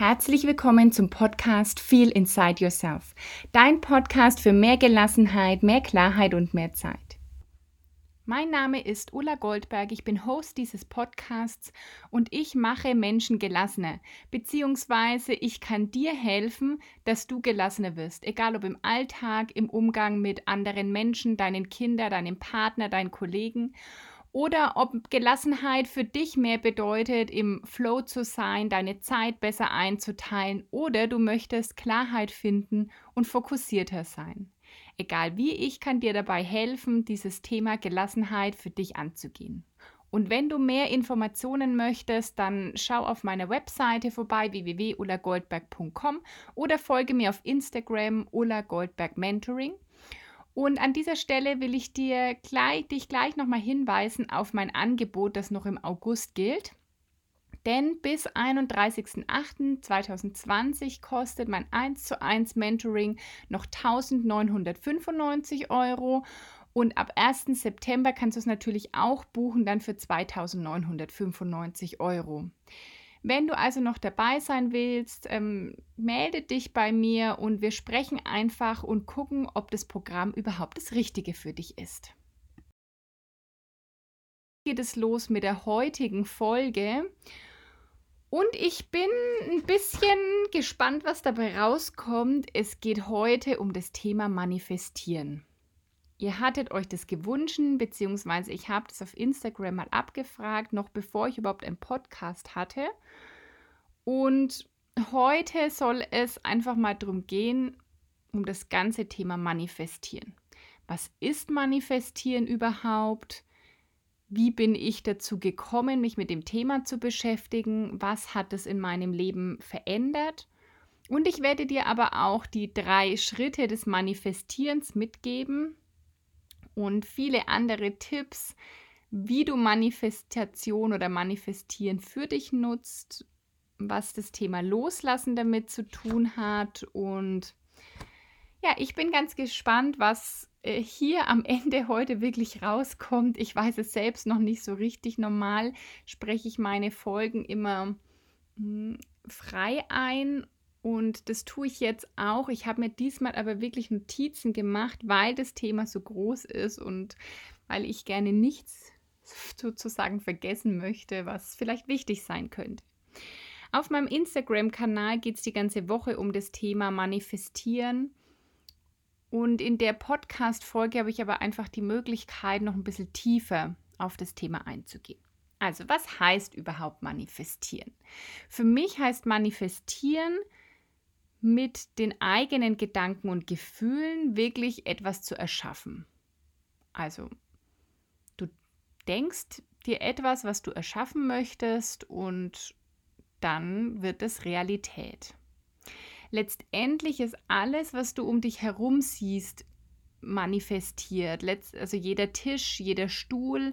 Herzlich willkommen zum Podcast Feel Inside Yourself, dein Podcast für mehr Gelassenheit, mehr Klarheit und mehr Zeit. Mein Name ist Ulla Goldberg, ich bin Host dieses Podcasts und ich mache Menschen gelassener, beziehungsweise ich kann dir helfen, dass du gelassener wirst, egal ob im Alltag, im Umgang mit anderen Menschen, deinen Kindern, deinem Partner, deinen Kollegen oder ob Gelassenheit für dich mehr bedeutet, im Flow zu sein, deine Zeit besser einzuteilen oder du möchtest Klarheit finden und fokussierter sein. Egal wie, ich kann dir dabei helfen, dieses Thema Gelassenheit für dich anzugehen. Und wenn du mehr Informationen möchtest, dann schau auf meiner Webseite vorbei www.ullagoldberg.com oder folge mir auf Instagram Ulla Goldberg Mentoring. Und an dieser Stelle will ich dir gleich, dich gleich nochmal hinweisen auf mein Angebot, das noch im August gilt. Denn bis 31.08.2020 kostet mein 1 zu 1 Mentoring noch 1995 Euro. Und ab 1. September kannst du es natürlich auch buchen, dann für 2995 Euro. Wenn du also noch dabei sein willst, ähm, melde dich bei mir und wir sprechen einfach und gucken, ob das Programm überhaupt das Richtige für dich ist. Geht es los mit der heutigen Folge. Und ich bin ein bisschen gespannt, was dabei rauskommt. Es geht heute um das Thema Manifestieren. Ihr hattet euch das gewünscht, beziehungsweise ich habe das auf Instagram mal abgefragt, noch bevor ich überhaupt einen Podcast hatte. Und heute soll es einfach mal darum gehen, um das ganze Thema Manifestieren. Was ist Manifestieren überhaupt? Wie bin ich dazu gekommen, mich mit dem Thema zu beschäftigen? Was hat es in meinem Leben verändert? Und ich werde dir aber auch die drei Schritte des Manifestierens mitgeben, und viele andere Tipps, wie du Manifestation oder Manifestieren für dich nutzt, was das Thema Loslassen damit zu tun hat. Und ja, ich bin ganz gespannt, was äh, hier am Ende heute wirklich rauskommt. Ich weiß es selbst noch nicht so richtig. Normal spreche ich meine Folgen immer hm, frei ein und das tue ich jetzt auch. Ich habe mir diesmal aber wirklich Notizen gemacht, weil das Thema so groß ist und weil ich gerne nichts sozusagen vergessen möchte, was vielleicht wichtig sein könnte. Auf meinem Instagram-Kanal geht es die ganze Woche um das Thema Manifestieren. Und in der Podcast-Folge habe ich aber einfach die Möglichkeit, noch ein bisschen tiefer auf das Thema einzugehen. Also, was heißt überhaupt manifestieren? Für mich heißt manifestieren, mit den eigenen Gedanken und Gefühlen wirklich etwas zu erschaffen. Also, du denkst dir etwas, was du erschaffen möchtest und dann wird es Realität. Letztendlich ist alles, was du um dich herum siehst, manifestiert. also jeder Tisch, jeder Stuhl,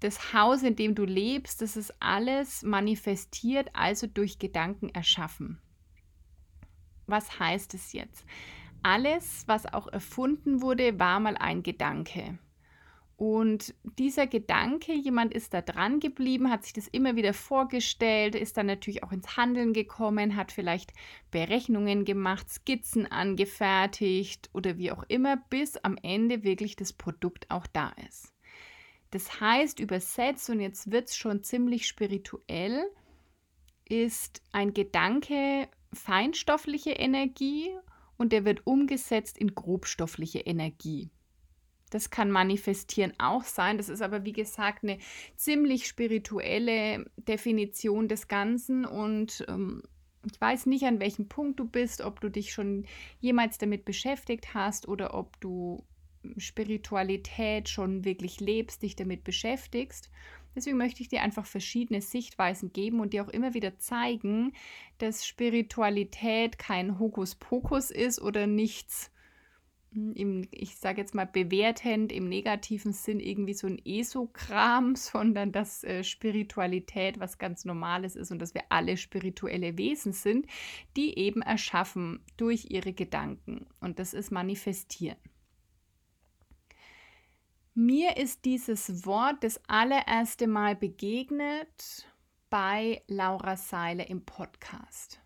das Haus, in dem du lebst, das ist alles manifestiert, also durch Gedanken erschaffen. Was heißt es jetzt? Alles, was auch erfunden wurde, war mal ein Gedanke. Und dieser Gedanke, jemand ist da dran geblieben, hat sich das immer wieder vorgestellt, ist dann natürlich auch ins Handeln gekommen, hat vielleicht Berechnungen gemacht, Skizzen angefertigt oder wie auch immer, bis am Ende wirklich das Produkt auch da ist. Das heißt, übersetzt, und jetzt wird es schon ziemlich spirituell, ist ein Gedanke feinstoffliche Energie und der wird umgesetzt in grobstoffliche Energie. Das kann manifestieren auch sein. Das ist aber, wie gesagt, eine ziemlich spirituelle Definition des Ganzen. Und ähm, ich weiß nicht, an welchem Punkt du bist, ob du dich schon jemals damit beschäftigt hast oder ob du Spiritualität schon wirklich lebst, dich damit beschäftigst. Deswegen möchte ich dir einfach verschiedene Sichtweisen geben und dir auch immer wieder zeigen, dass Spiritualität kein Hokuspokus ist oder nichts, hm, im, ich sage jetzt mal bewertend, im negativen Sinn irgendwie so ein Esokram, sondern dass äh, Spiritualität was ganz Normales ist und dass wir alle spirituelle Wesen sind, die eben erschaffen durch ihre Gedanken. Und das ist manifestieren. Mir ist dieses Wort das allererste Mal begegnet bei Laura Seiler im Podcast.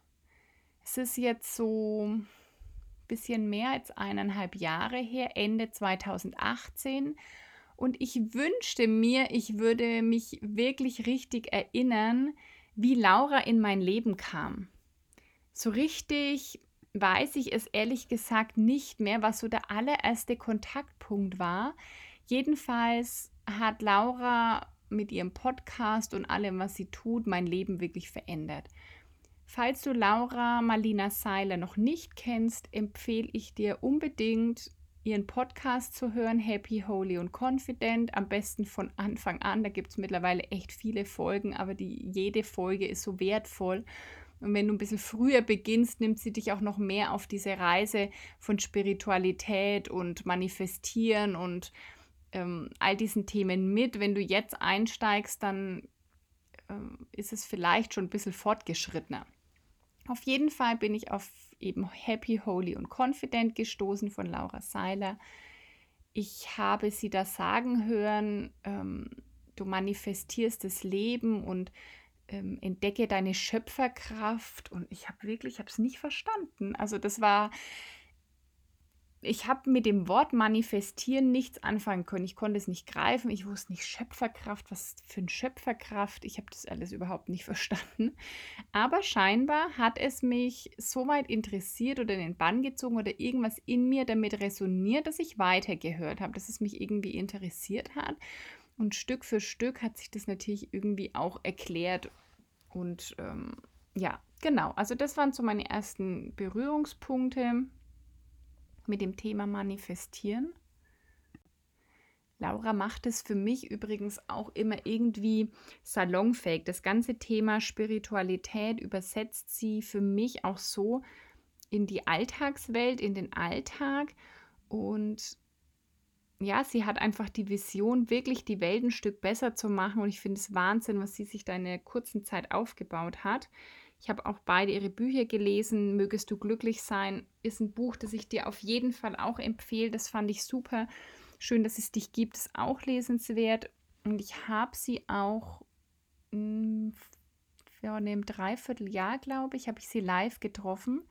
Es ist jetzt so ein bisschen mehr als eineinhalb Jahre her, Ende 2018. Und ich wünschte mir, ich würde mich wirklich richtig erinnern, wie Laura in mein Leben kam. So richtig weiß ich es ehrlich gesagt nicht mehr, was so der allererste Kontaktpunkt war. Jedenfalls hat Laura mit ihrem Podcast und allem, was sie tut, mein Leben wirklich verändert. Falls du Laura Marlina Seiler noch nicht kennst, empfehle ich dir unbedingt, ihren Podcast zu hören, Happy, Holy und Confident. Am besten von Anfang an. Da gibt es mittlerweile echt viele Folgen, aber die, jede Folge ist so wertvoll. Und wenn du ein bisschen früher beginnst, nimmt sie dich auch noch mehr auf diese Reise von Spiritualität und Manifestieren und ähm, all diesen Themen mit. Wenn du jetzt einsteigst, dann ähm, ist es vielleicht schon ein bisschen fortgeschrittener. Auf jeden Fall bin ich auf eben Happy, Holy und Confident gestoßen von Laura Seiler. Ich habe sie da sagen hören, ähm, du manifestierst das Leben und ähm, entdecke deine Schöpferkraft. Und ich habe wirklich, ich habe es nicht verstanden. Also das war, ich habe mit dem Wort manifestieren nichts anfangen können. Ich konnte es nicht greifen. Ich wusste nicht Schöpferkraft, was für eine Schöpferkraft. Ich habe das alles überhaupt nicht verstanden. Aber scheinbar hat es mich so weit interessiert oder in den Bann gezogen oder irgendwas in mir damit resoniert, dass ich weitergehört habe, dass es mich irgendwie interessiert hat. Und Stück für Stück hat sich das natürlich irgendwie auch erklärt. Und ähm, ja, genau. Also das waren so meine ersten Berührungspunkte mit dem Thema Manifestieren. Laura macht es für mich übrigens auch immer irgendwie salonfähig. Das ganze Thema Spiritualität übersetzt sie für mich auch so in die Alltagswelt, in den Alltag. Und ja, sie hat einfach die Vision, wirklich die Welt ein Stück besser zu machen. Und ich finde es Wahnsinn, was sie sich da in einer kurzen Zeit aufgebaut hat. Ich habe auch beide ihre Bücher gelesen. Mögest du glücklich sein, ist ein Buch, das ich dir auf jeden Fall auch empfehle. Das fand ich super. Schön, dass es dich gibt, ist auch lesenswert. Und ich habe sie auch mh, hm, vor einem Dreivierteljahr, glaube ich, habe ich sie live getroffen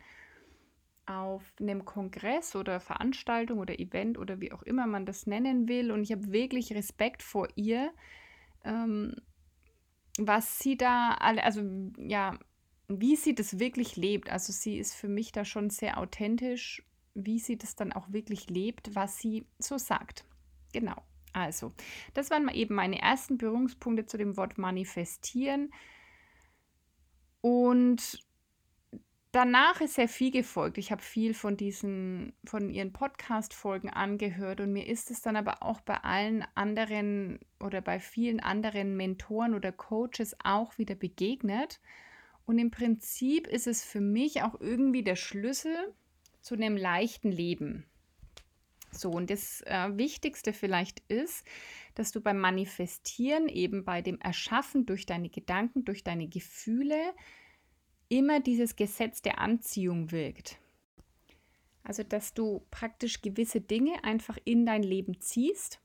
auf einem Kongress oder Veranstaltung oder Event oder wie auch immer man das nennen will. Und ich habe wirklich Respekt vor ihr, ähm, was sie da alle, also ja, wie sie das wirklich lebt. Also sie ist für mich da schon sehr authentisch, wie sie das dann auch wirklich lebt, was sie so sagt. Genau. Also, das waren eben meine ersten Berührungspunkte zu dem Wort manifestieren. Und danach ist sehr viel gefolgt. Ich habe viel von diesen, von ihren Podcast-Folgen angehört und mir ist es dann aber auch bei allen anderen oder bei vielen anderen Mentoren oder Coaches auch wieder begegnet. Und im Prinzip ist es für mich auch irgendwie der Schlüssel zu einem leichten Leben. So, und das äh, Wichtigste vielleicht ist, dass du beim Manifestieren, eben bei dem Erschaffen durch deine Gedanken, durch deine Gefühle, immer dieses Gesetz der Anziehung wirkt. Also, dass du praktisch gewisse Dinge einfach in dein Leben ziehst.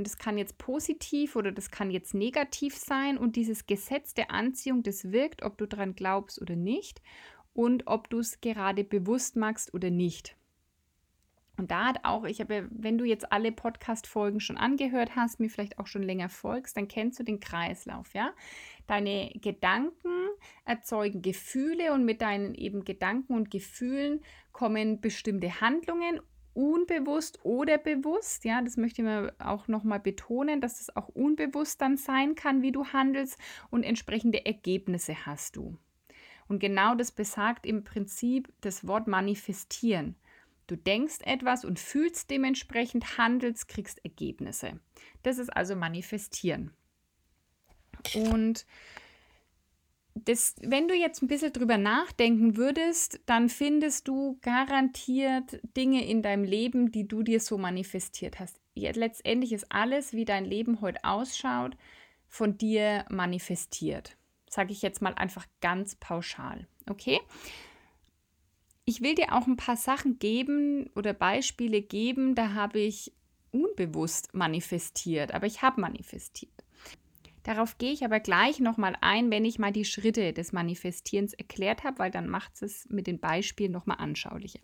Und das kann jetzt positiv oder das kann jetzt negativ sein. Und dieses Gesetz der Anziehung, das wirkt, ob du daran glaubst oder nicht. Und ob du es gerade bewusst machst oder nicht. Und da hat auch, ich habe, wenn du jetzt alle Podcast-Folgen schon angehört hast, mir vielleicht auch schon länger folgst, dann kennst du den Kreislauf, ja? Deine Gedanken erzeugen Gefühle und mit deinen eben Gedanken und Gefühlen kommen bestimmte Handlungen unbewusst oder bewusst, ja, das möchte ich mir auch nochmal betonen, dass das auch unbewusst dann sein kann, wie du handelst und entsprechende Ergebnisse hast du. Und genau das besagt im Prinzip das Wort manifestieren. Du denkst etwas und fühlst dementsprechend, handelst, kriegst Ergebnisse. Das ist also manifestieren. Und das, wenn du jetzt ein bisschen drüber nachdenken würdest, dann findest du garantiert Dinge in deinem Leben, die du dir so manifestiert hast. Letztendlich ist alles, wie dein Leben heute ausschaut, von dir manifestiert. Sage ich jetzt mal einfach ganz pauschal. Okay? Ich will dir auch ein paar Sachen geben oder Beispiele geben, da habe ich unbewusst manifestiert, aber ich habe manifestiert. Darauf gehe ich aber gleich nochmal ein, wenn ich mal die Schritte des Manifestierens erklärt habe, weil dann macht es mit den Beispielen nochmal anschaulicher.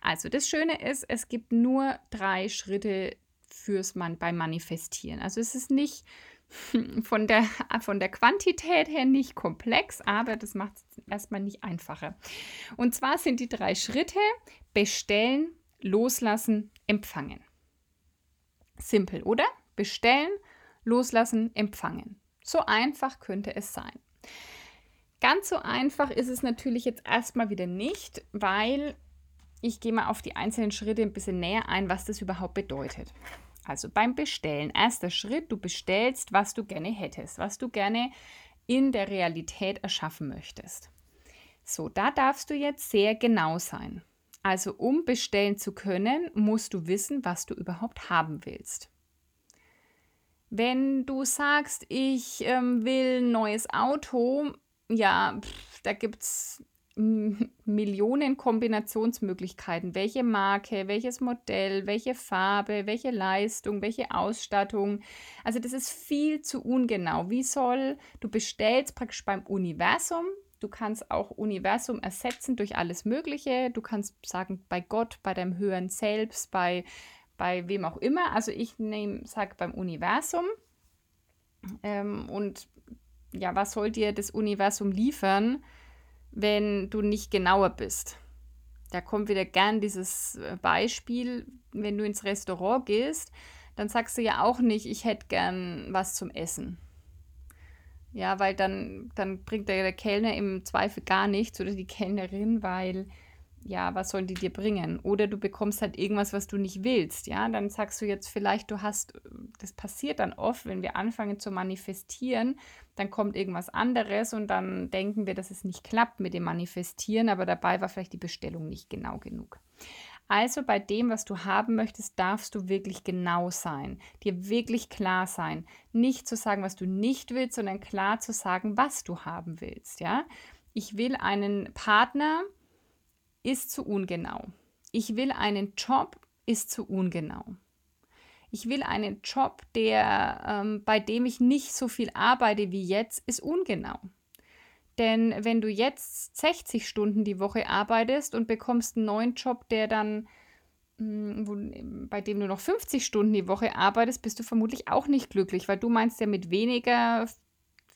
Also das Schöne ist, es gibt nur drei Schritte fürs Man beim Manifestieren. Also es ist nicht von der, von der Quantität her nicht komplex, aber das macht es erstmal nicht einfacher. Und zwar sind die drei Schritte bestellen, loslassen, empfangen. Simpel, oder? Bestellen, loslassen, empfangen. So einfach könnte es sein. Ganz so einfach ist es natürlich jetzt erstmal wieder nicht, weil ich gehe mal auf die einzelnen Schritte ein bisschen näher ein, was das überhaupt bedeutet. Also beim Bestellen, erster Schritt, du bestellst, was du gerne hättest, was du gerne in der Realität erschaffen möchtest. So, da darfst du jetzt sehr genau sein. Also um bestellen zu können, musst du wissen, was du überhaupt haben willst. Wenn du sagst, ich ähm, will ein neues Auto, ja, pff, da gibt es Millionen Kombinationsmöglichkeiten. Welche Marke, welches Modell, welche Farbe, welche Leistung, welche Ausstattung. Also das ist viel zu ungenau. Wie soll, du bestellst praktisch beim Universum, du kannst auch Universum ersetzen durch alles Mögliche. Du kannst sagen, bei Gott, bei deinem höheren Selbst, bei bei wem auch immer. Also ich nehme, sage beim Universum. Ähm, und ja, was soll dir das Universum liefern, wenn du nicht genauer bist? Da kommt wieder gern dieses äh, Beispiel, wenn du ins Restaurant gehst, dann sagst du ja auch nicht, ich hätte gern was zum Essen. Ja, weil dann, dann bringt der, der Kellner im Zweifel gar nichts oder die Kellnerin, weil ja, was sollen die dir bringen? Oder du bekommst halt irgendwas, was du nicht willst, ja, dann sagst du jetzt vielleicht, du hast, das passiert dann oft, wenn wir anfangen zu manifestieren, dann kommt irgendwas anderes und dann denken wir, dass es nicht klappt mit dem Manifestieren, aber dabei war vielleicht die Bestellung nicht genau genug. Also bei dem, was du haben möchtest, darfst du wirklich genau sein, dir wirklich klar sein, nicht zu sagen, was du nicht willst, sondern klar zu sagen, was du haben willst, ja. Ich will einen Partner, ist zu ungenau. Ich will einen Job, ist zu ungenau. Ich will einen Job, der, ähm, bei dem ich nicht so viel arbeite wie jetzt, ist ungenau. Denn wenn du jetzt 60 Stunden die Woche arbeitest und bekommst einen neuen Job, der dann, hm, bei dem du noch 50 Stunden die Woche arbeitest, bist du vermutlich auch nicht glücklich, weil du meinst ja mit weniger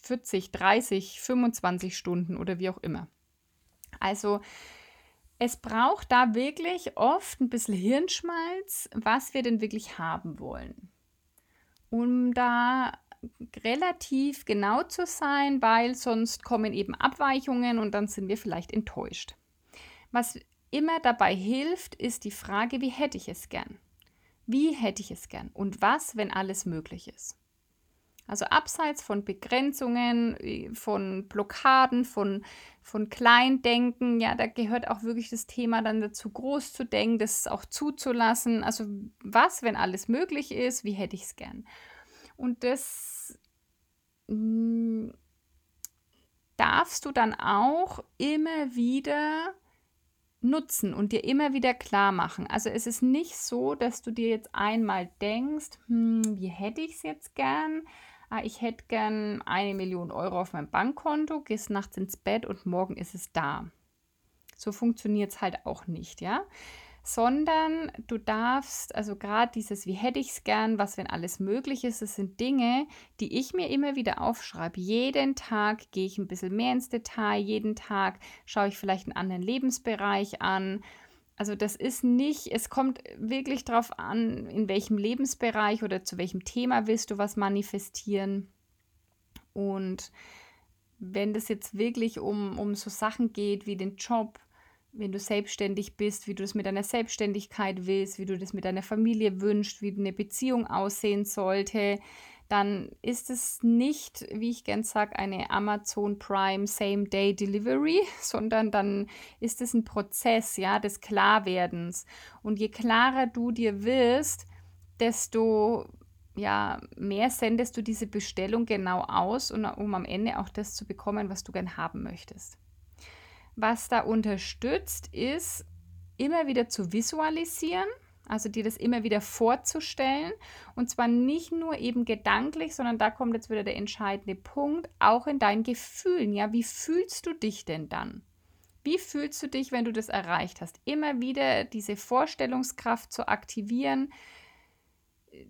40, 30, 25 Stunden oder wie auch immer. Also es braucht da wirklich oft ein bisschen Hirnschmalz, was wir denn wirklich haben wollen. Um da relativ genau zu sein, weil sonst kommen eben Abweichungen und dann sind wir vielleicht enttäuscht. Was immer dabei hilft, ist die Frage, wie hätte ich es gern? Wie hätte ich es gern? Und was, wenn alles möglich ist? Also abseits von Begrenzungen, äh, von Blockaden, von, von Kleindenken, ja, da gehört auch wirklich das Thema dann dazu, groß zu denken, das auch zuzulassen. Also was, wenn alles möglich ist, wie hätte ich es gern? Und das mh, hm, darfst du dann auch immer wieder nutzen und dir immer wieder klar machen. Also es ist nicht so, dass du dir jetzt einmal denkst, hm, wie hätte ich es jetzt gern? Ah, ich hätte gern eine Million Euro auf meinem Bankkonto, gehst nachts ins Bett und morgen ist es da. So funktioniert es halt auch nicht, ja. Sondern du darfst, also gerade dieses, wie hätte ich es gern, was, wenn alles möglich ist, das sind Dinge, die ich mir immer wieder aufschreibe. Jeden Tag gehe ich ein bisschen mehr ins Detail, jeden Tag schaue ich vielleicht einen anderen Lebensbereich an also das ist nicht, es kommt wirklich darauf an, in welchem Lebensbereich oder zu welchem Thema willst du was manifestieren. Und wenn das jetzt wirklich um, um so Sachen geht wie den Job, wenn du selbstständig bist, wie du das mit deiner Selbstständigkeit willst, wie du das mit deiner Familie wünschst, wie eine Beziehung aussehen sollte, dann ist es nicht, wie ich gern sage, eine Amazon Prime Same-Day Delivery, sondern dann ist es ein Prozess, ja, des Klarwerdens. Und je klarer du dir wirst, desto ja, mehr sendest du diese Bestellung genau aus, um am Ende auch das zu bekommen, was du gern haben möchtest. Was da unterstützt, ist immer wieder zu visualisieren, Also dir das immer wieder vorzustellen und zwar nicht nur eben gedanklich, sondern da kommt jetzt wieder der entscheidende Punkt, auch in deinen Gefühlen. Ja, wie fühlst du dich denn dann? Wie fühlst du dich, wenn du das erreicht hast? Immer wieder diese Vorstellungskraft zu aktivieren,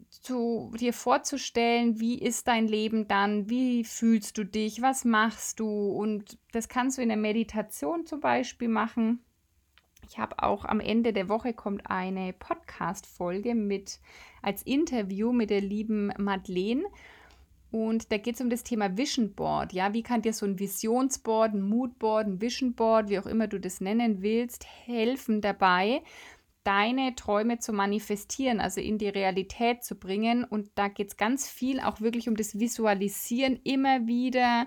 zu dir vorzustellen, wie ist dein Leben dann, wie fühlst du dich, was machst du und das kannst du in der Meditation zum Beispiel machen. Ich habe auch am Ende der Woche kommt eine Podcast-Folge mit als Interview mit der lieben Madeleine. Und da geht es um das Thema Vision Board. Ja, wie kann dir so ein Visionsboard, ein Moodboard, ein Vision Board, wie auch immer du das nennen willst, helfen dabei, deine Träume zu manifestieren, also in die Realität zu bringen. Und da geht es ganz viel auch wirklich um das Visualisieren, immer wieder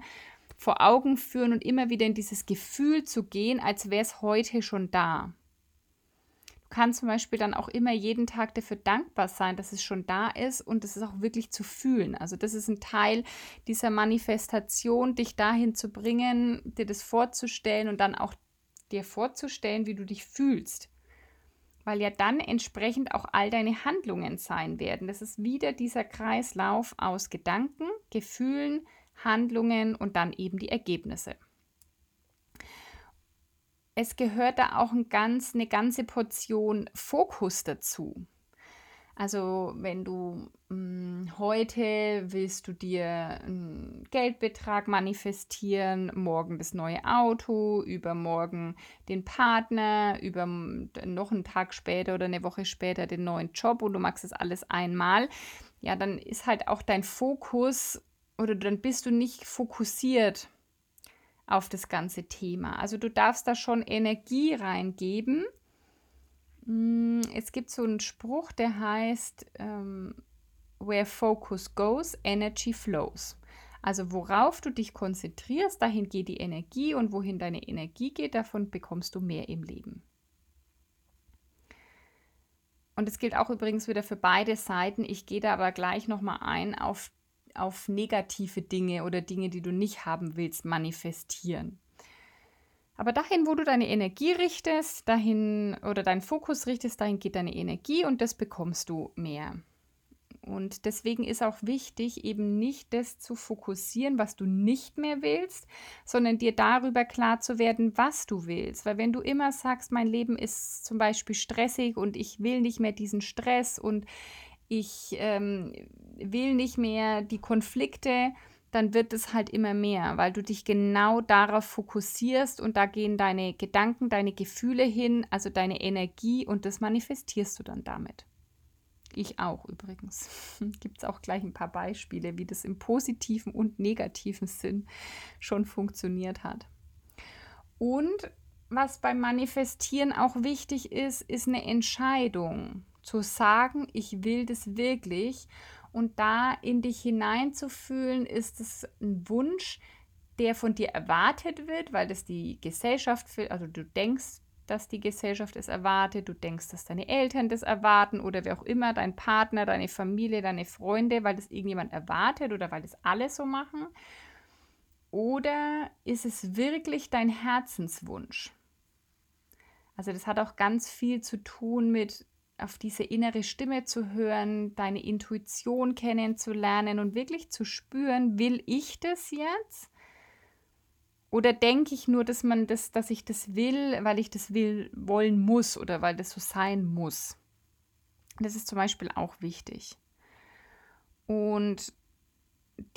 vor Augen führen und immer wieder in dieses Gefühl zu gehen, als wäre es heute schon da. Du kannst zum Beispiel dann auch immer jeden Tag dafür dankbar sein, dass es schon da ist und es ist auch wirklich zu fühlen. Also das ist ein Teil dieser Manifestation, dich dahin zu bringen, dir das vorzustellen und dann auch dir vorzustellen, wie du dich fühlst weil ja dann entsprechend auch all deine Handlungen sein werden. Das ist wieder dieser Kreislauf aus Gedanken, Gefühlen, Handlungen und dann eben die Ergebnisse. Es gehört da auch ein ganz, eine ganze Portion Fokus dazu. Also wenn du mh, hm, heute willst du dir einen Geldbetrag manifestieren, morgen das neue Auto, übermorgen den Partner, über noch einen Tag später oder eine Woche später den neuen Job und du magst es alles einmal, ja, dann ist halt auch dein Fokus oder dann bist du nicht fokussiert auf das ganze Thema. Also du darfst da schon Energie reingeben Mm, es gibt so einen Spruch, der heißt, ähm, Where focus goes, energy flows. Also worauf du dich konzentrierst, dahin geht die Energie und wohin deine Energie geht, davon bekommst du mehr im Leben. Und es gilt auch übrigens wieder für beide Seiten. Ich gehe da aber gleich nochmal ein auf, auf negative Dinge oder Dinge, die du nicht haben willst, manifestieren. Aber dahin, wo du deine Energie richtest, dahin oder deinen Fokus richtest, dahin geht deine Energie und das bekommst du mehr. Und deswegen ist auch wichtig, eben nicht das zu fokussieren, was du nicht mehr willst, sondern dir darüber klar zu werden, was du willst. Weil wenn du immer sagst, mein Leben ist zum Beispiel stressig und ich will nicht mehr diesen Stress und ich ähm, will nicht mehr die Konflikte, dann wird es halt immer mehr, weil du dich genau darauf fokussierst und da gehen deine Gedanken, deine Gefühle hin, also deine Energie und das manifestierst du dann damit. Ich auch übrigens. Gibt es auch gleich ein paar Beispiele, wie das im positiven und negativen Sinn schon funktioniert hat. Und was beim Manifestieren auch wichtig ist, ist eine Entscheidung. Zu sagen, ich will das wirklich und da in dich hineinzufühlen, ist es ein Wunsch, der von dir erwartet wird, weil das die Gesellschaft will, also du denkst, dass die Gesellschaft es erwartet, du denkst, dass deine Eltern das erwarten oder wer auch immer, dein Partner, deine Familie, deine Freunde, weil das irgendjemand erwartet oder weil das alle so machen. Oder ist es wirklich dein Herzenswunsch? Also das hat auch ganz viel zu tun mit auf diese innere Stimme zu hören, deine Intuition kennenzulernen und wirklich zu spüren, will ich das jetzt? Oder denke ich nur, dass man das, dass ich das will, weil ich das will, wollen muss oder weil das so sein muss? Das ist zum Beispiel auch wichtig. Und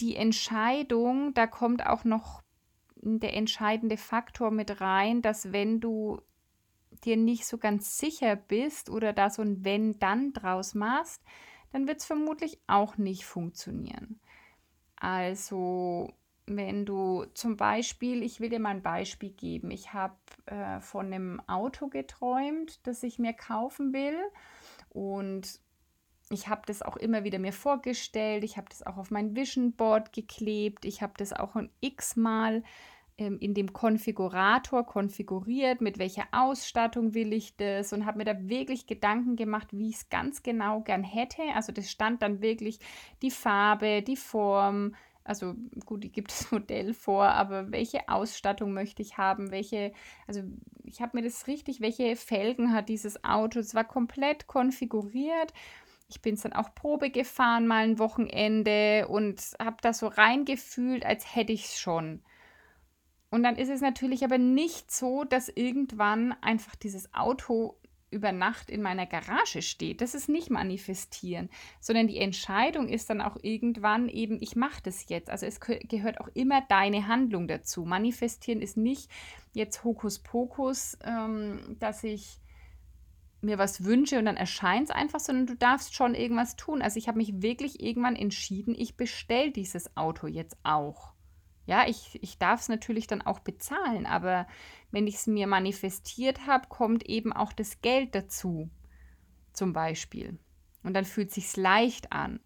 die Entscheidung, da kommt auch noch der entscheidende Faktor mit rein, dass wenn du dir nicht so ganz sicher bist oder da so ein Wenn-Dann draus machst, dann wird es vermutlich auch nicht funktionieren. Also, wenn du zum Beispiel, ich will dir mal ein Beispiel geben, ich habe äh, von einem Auto geträumt, das ich mir kaufen will. Und ich habe das auch immer wieder mir vorgestellt, ich habe das auch auf mein Vision Board geklebt, ich habe das auch ein x-mal in dem Konfigurator konfiguriert, mit welcher Ausstattung will ich das und habe mir da wirklich Gedanken gemacht, wie ich es ganz genau gern hätte. Also das stand dann wirklich die Farbe, die Form, also gut, die gibt das Modell vor, aber welche Ausstattung möchte ich haben, welche, also ich habe mir das richtig, welche Felgen hat dieses Auto? Es war komplett konfiguriert. Ich bin es dann auch Probe gefahren, mal ein Wochenende und habe da so reingefühlt, als hätte ich es schon. Und dann ist es natürlich aber nicht so, dass irgendwann einfach dieses Auto über Nacht in meiner Garage steht. Das ist nicht manifestieren, sondern die Entscheidung ist dann auch irgendwann eben, ich mache das jetzt. Also es gehört auch immer deine Handlung dazu. Manifestieren ist nicht jetzt Hokuspokus, ähm, dass ich mir was wünsche und dann erscheint es einfach, sondern du darfst schon irgendwas tun. Also ich habe mich wirklich irgendwann entschieden, ich bestelle dieses Auto jetzt auch. Ja, ich, ich darf es natürlich dann auch bezahlen, aber wenn ich es mir manifestiert habe, kommt eben auch das Geld dazu, zum Beispiel. Und dann fühlt es sich leicht an.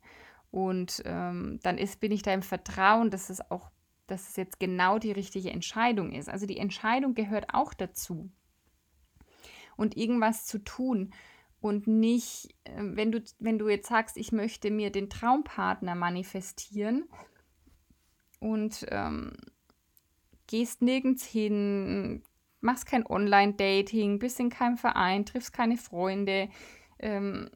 Und ähm, dann ist, bin ich da im Vertrauen, dass es auch, dass es jetzt genau die richtige Entscheidung ist. Also die Entscheidung gehört auch dazu. Und irgendwas zu tun und nicht, äh, wenn du, wenn du jetzt sagst, ich möchte mir den Traumpartner manifestieren, und ähm, gehst nirgends hin, machst kein Online-Dating, bist in keinem Verein, triffst keine Freunde, ähm,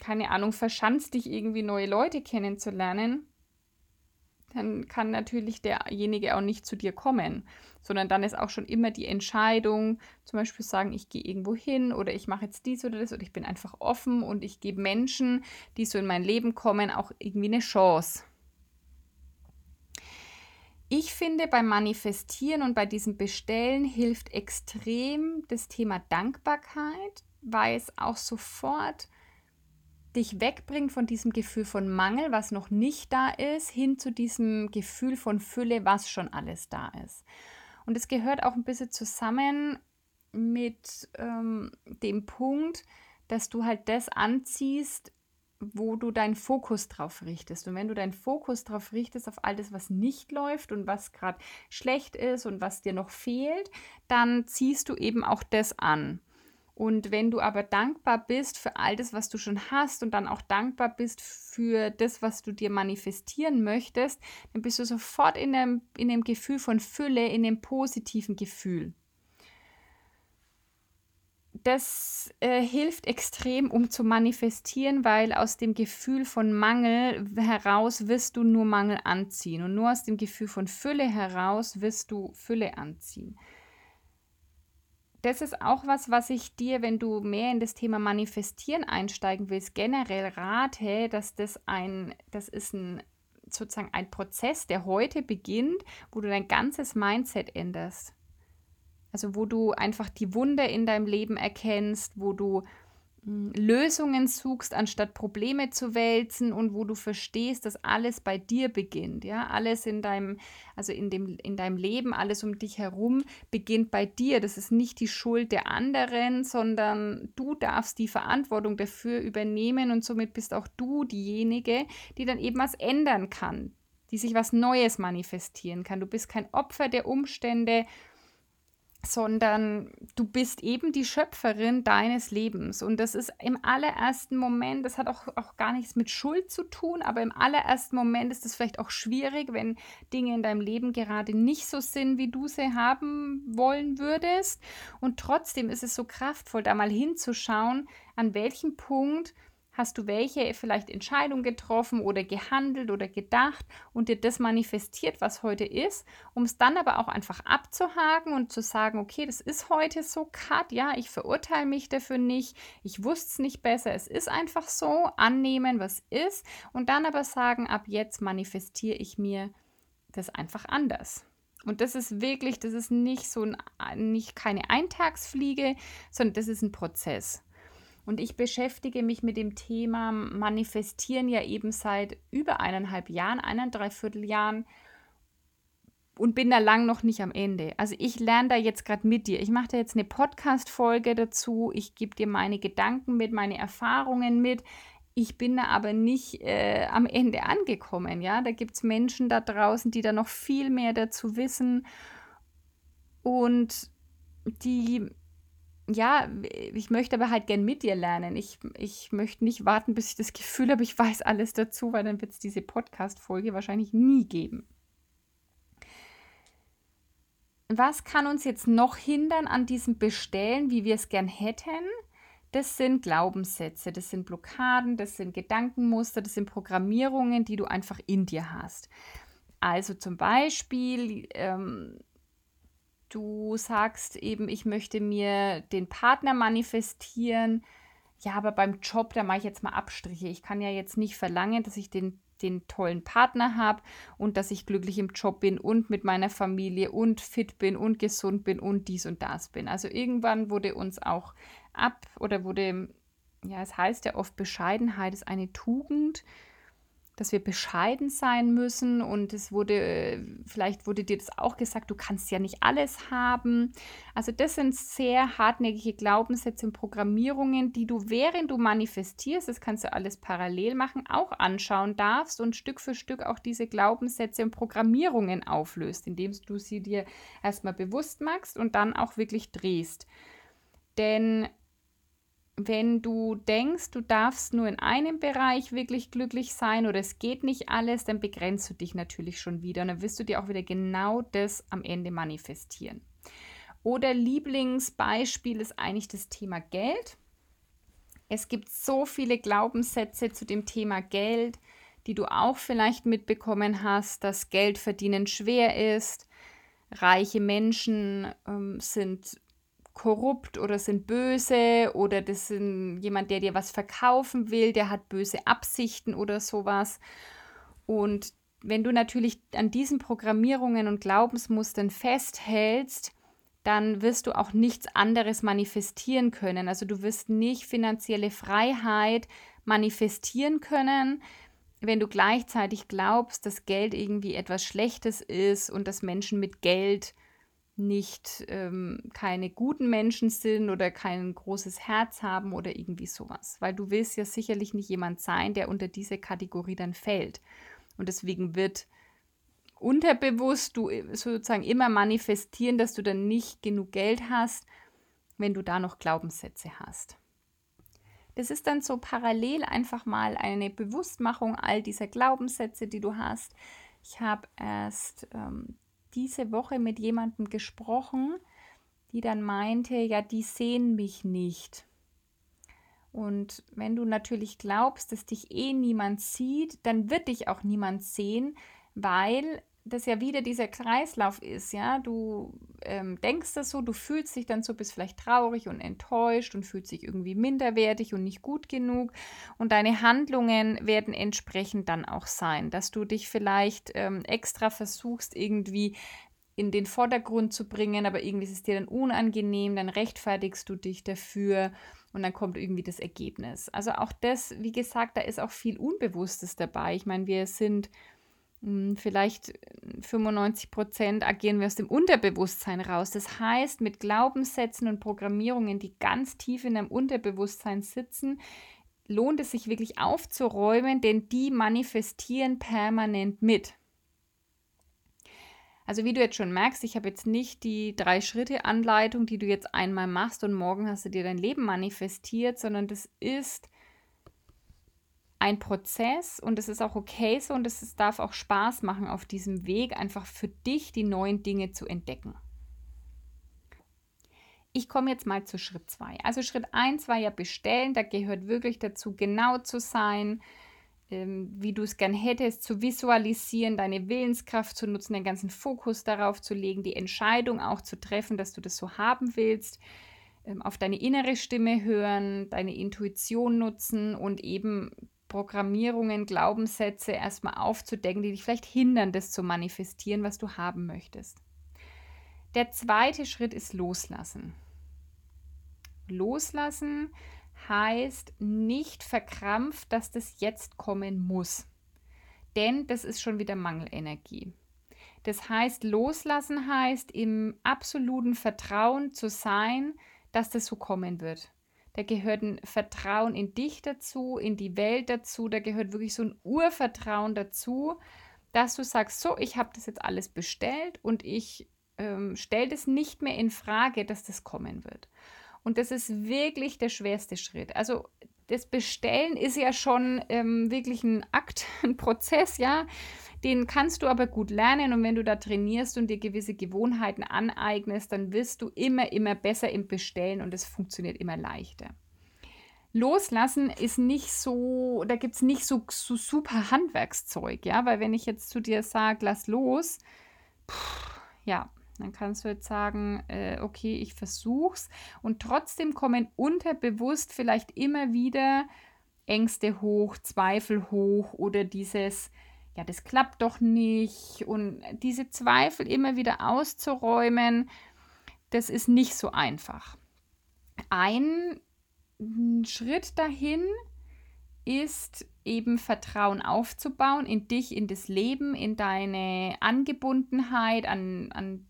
keine Ahnung, verschanzt dich irgendwie neue Leute kennenzulernen, dann kann natürlich derjenige auch nicht zu dir kommen, sondern dann ist auch schon immer die Entscheidung, zum Beispiel sagen, ich gehe irgendwo hin oder ich mache jetzt dies oder das oder ich bin einfach offen und ich gebe Menschen, die so in mein Leben kommen, auch irgendwie eine Chance. Ich finde, beim Manifestieren und bei diesem Bestellen hilft extrem das Thema Dankbarkeit, weil es auch sofort dich wegbringt von diesem Gefühl von Mangel, was noch nicht da ist, hin zu diesem Gefühl von Fülle, was schon alles da ist. Und es gehört auch ein bisschen zusammen mit ähm, dem Punkt, dass du halt das anziehst, wo du deinen Fokus drauf richtest. Und wenn du deinen Fokus drauf richtest, auf all das, was nicht läuft und was gerade schlecht ist und was dir noch fehlt, dann ziehst du eben auch das an. Und wenn du aber dankbar bist für all das, was du schon hast und dann auch dankbar bist für das, was du dir manifestieren möchtest, dann bist du sofort in dem, in dem Gefühl von Fülle, in dem positiven Gefühl das äh, hilft extrem, um zu manifestieren, weil aus dem Gefühl von Mangel heraus wirst du nur Mangel anziehen und nur aus dem Gefühl von Fülle heraus wirst du Fülle anziehen. Das ist auch was, was ich dir, wenn du mehr in das Thema Manifestieren einsteigen willst, generell rate, dass das ein, das ist ein sozusagen ein Prozess, der heute beginnt, wo du dein ganzes Mindset änderst. Also wo du einfach die Wunder in deinem Leben erkennst, wo du hm, Lösungen suchst, anstatt Probleme zu wälzen und wo du verstehst, dass alles bei dir beginnt. Ja, alles in deinem, also in dem, in deinem Leben, alles um dich herum beginnt bei dir. Das ist nicht die Schuld der anderen, sondern du darfst die Verantwortung dafür übernehmen und somit bist auch du diejenige, die dann eben was ändern kann, die sich was Neues manifestieren kann. Du bist kein Opfer der Umstände sondern du bist eben die Schöpferin deines Lebens. Und das ist im allerersten Moment, das hat auch, auch gar nichts mit Schuld zu tun, aber im allerersten Moment ist es vielleicht auch schwierig, wenn Dinge in deinem Leben gerade nicht so sind, wie du sie haben wollen würdest. Und trotzdem ist es so kraftvoll, da mal hinzuschauen, an welchem Punkt hast du welche vielleicht Entscheidung getroffen oder gehandelt oder gedacht und dir das manifestiert, was heute ist, um es dann aber auch einfach abzuhaken und zu sagen, okay, das ist heute so, Cut, ja, ich verurteile mich dafür nicht, ich wusste es nicht besser, es ist einfach so, annehmen, was ist und dann aber sagen, ab jetzt manifestiere ich mir das einfach anders. Und das ist wirklich, das ist nicht so ein, nicht keine Eintagsfliege, sondern das ist ein Prozess. Und ich beschäftige mich mit dem Thema Manifestieren ja eben seit über eineinhalb Jahren, eineinhalb Jahren und bin da lang noch nicht am Ende. Also ich lerne da jetzt gerade mit dir. Ich mache da jetzt eine Podcast-Folge dazu. Ich gebe dir meine Gedanken mit, meine Erfahrungen mit. Ich bin da aber nicht äh, am Ende angekommen. Ja, da gibt es Menschen da draußen, die da noch viel mehr dazu wissen und die ja, ich möchte aber halt gern mit dir lernen. Ich, ich möchte nicht warten, bis ich das Gefühl habe, ich weiß alles dazu, weil dann wird es diese Podcast-Folge wahrscheinlich nie geben. was kann uns jetzt noch hindern an diesem Bestellen, wie wir es gern hätten? Das sind Glaubenssätze, das sind Blockaden, das sind Gedankenmuster, das sind Programmierungen, die du einfach in dir hast. Also zum Beispiel, ähm, du sagst eben, ich möchte mir den Partner manifestieren. Ja, aber beim Job, da mache ich jetzt mal Abstriche. Ich kann ja jetzt nicht verlangen, dass ich den, den tollen Partner habe und dass ich glücklich im Job bin und mit meiner Familie und fit bin und gesund bin und dies und das bin. Also irgendwann wurde uns auch ab oder wurde, ja, es heißt ja oft, Bescheidenheit ist eine Tugend dass wir bescheiden sein müssen und es wurde, vielleicht wurde dir das auch gesagt, du kannst ja nicht alles haben. Also das sind sehr hartnäckige Glaubenssätze und Programmierungen, die du, während du manifestierst, das kannst du alles parallel machen, auch anschauen darfst und Stück für Stück auch diese Glaubenssätze und Programmierungen auflöst, indem du sie dir erstmal bewusst machst und dann auch wirklich drehst. Denn wenn du denkst, du darfst nur in einem Bereich wirklich glücklich sein oder es geht nicht alles, dann begrenzt du dich natürlich schon wieder und dann wirst du dir auch wieder genau das am Ende manifestieren. Oder Lieblingsbeispiel ist eigentlich das Thema Geld. Es gibt so viele Glaubenssätze zu dem Thema Geld, die du auch vielleicht mitbekommen hast, dass Geld verdienen schwer ist. Reiche Menschen ähm, sind korrupt oder sind böse oder das sind jemand, der dir was verkaufen will, der hat böse Absichten oder sowas. Und wenn du natürlich an diesen Programmierungen und Glaubensmustern festhältst, dann wirst du auch nichts anderes manifestieren können. Also du wirst nicht finanzielle Freiheit manifestieren können, wenn du gleichzeitig glaubst, dass Geld irgendwie etwas Schlechtes ist und dass Menschen mit Geld nicht ähm, keine guten Menschen sind oder kein großes Herz haben oder irgendwie sowas. Weil du willst ja sicherlich nicht jemand sein, der unter diese Kategorie dann fällt. Und deswegen wird unterbewusst du äh, sozusagen immer manifestieren, dass du dann nicht genug Geld hast, wenn du da noch Glaubenssätze hast. Das ist dann so parallel einfach mal eine Bewusstmachung all dieser Glaubenssätze, die du hast. Ich habe erst ähm, diese Woche mit jemandem gesprochen, die dann meinte, ja, die sehen mich nicht. Und wenn du natürlich glaubst, dass dich eh niemand sieht, dann wird dich auch niemand sehen, weil das ja wieder dieser Kreislauf ist, ja. Du ähm, denkst das so, du fühlst dich dann so, bist vielleicht traurig und enttäuscht und fühlst dich irgendwie minderwertig und nicht gut genug. Und deine Handlungen werden entsprechend dann auch sein, dass du dich vielleicht ähm, extra versuchst, irgendwie in den Vordergrund zu bringen, aber irgendwie ist es dir dann unangenehm, dann rechtfertigst du dich dafür und dann kommt irgendwie das Ergebnis. Also auch das, wie gesagt, da ist auch viel Unbewusstes dabei. Ich meine, wir sind vielleicht 95 äh, Prozent agieren wir aus dem Unterbewusstsein raus. Das heißt, mit Glaubenssätzen und Programmierungen, die ganz tief in einem Unterbewusstsein sitzen, lohnt es sich wirklich aufzuräumen, denn die manifestieren permanent mit. Also wie du jetzt schon merkst, ich habe jetzt nicht die Drei-Schritte-Anleitung, die du jetzt einmal machst und morgen hast du dir dein Leben manifestiert, sondern das ist ein Prozess und es ist auch okay so und es darf auch Spaß machen auf diesem Weg, einfach für dich die neuen Dinge zu entdecken. Ich komme jetzt mal zu Schritt 2. Also Schritt 1 war ja bestellen, da gehört wirklich dazu, genau zu sein, ähm, wie du es gern hättest, zu visualisieren, deine Willenskraft zu nutzen, den ganzen Fokus darauf zu legen, die Entscheidung auch zu treffen, dass du das so haben willst, ähm, auf deine innere Stimme hören, deine Intuition nutzen und eben Programmierungen, Glaubenssätze erstmal aufzudecken, die dich vielleicht hindern, das zu manifestieren, was du haben möchtest. Der zweite Schritt ist Loslassen. Loslassen heißt nicht verkrampft, dass das jetzt kommen muss. Denn das ist schon wieder Mangelenergie. Das heißt, loslassen heißt im absoluten Vertrauen zu sein, dass das so kommen wird. Da gehört ein Vertrauen in dich dazu, in die Welt dazu. Da gehört wirklich so ein Urvertrauen dazu, dass du sagst, so, ich habe das jetzt alles bestellt und ich ähm, stelle das nicht mehr in Frage, dass das kommen wird. Und das ist wirklich der schwerste Schritt. Also das Bestellen ist ja schon ähm, wirklich ein Akt, ein Prozess, ja, Den kannst du aber gut lernen und wenn du da trainierst und dir gewisse Gewohnheiten aneignest, dann wirst du immer, immer besser im Bestellen und es funktioniert immer leichter. Loslassen ist nicht so, da gibt es nicht so, so super Handwerkszeug, ja, weil wenn ich jetzt zu dir sage, lass los, pff, ja, dann kannst du jetzt sagen, äh, okay, ich versuch's und trotzdem kommen unterbewusst vielleicht immer wieder Ängste hoch, Zweifel hoch oder dieses, ja, das klappt doch nicht und diese Zweifel immer wieder auszuräumen, das ist nicht so einfach. Ein Schritt dahin ist eben Vertrauen aufzubauen in dich, in das Leben, in deine Angebundenheit an, an,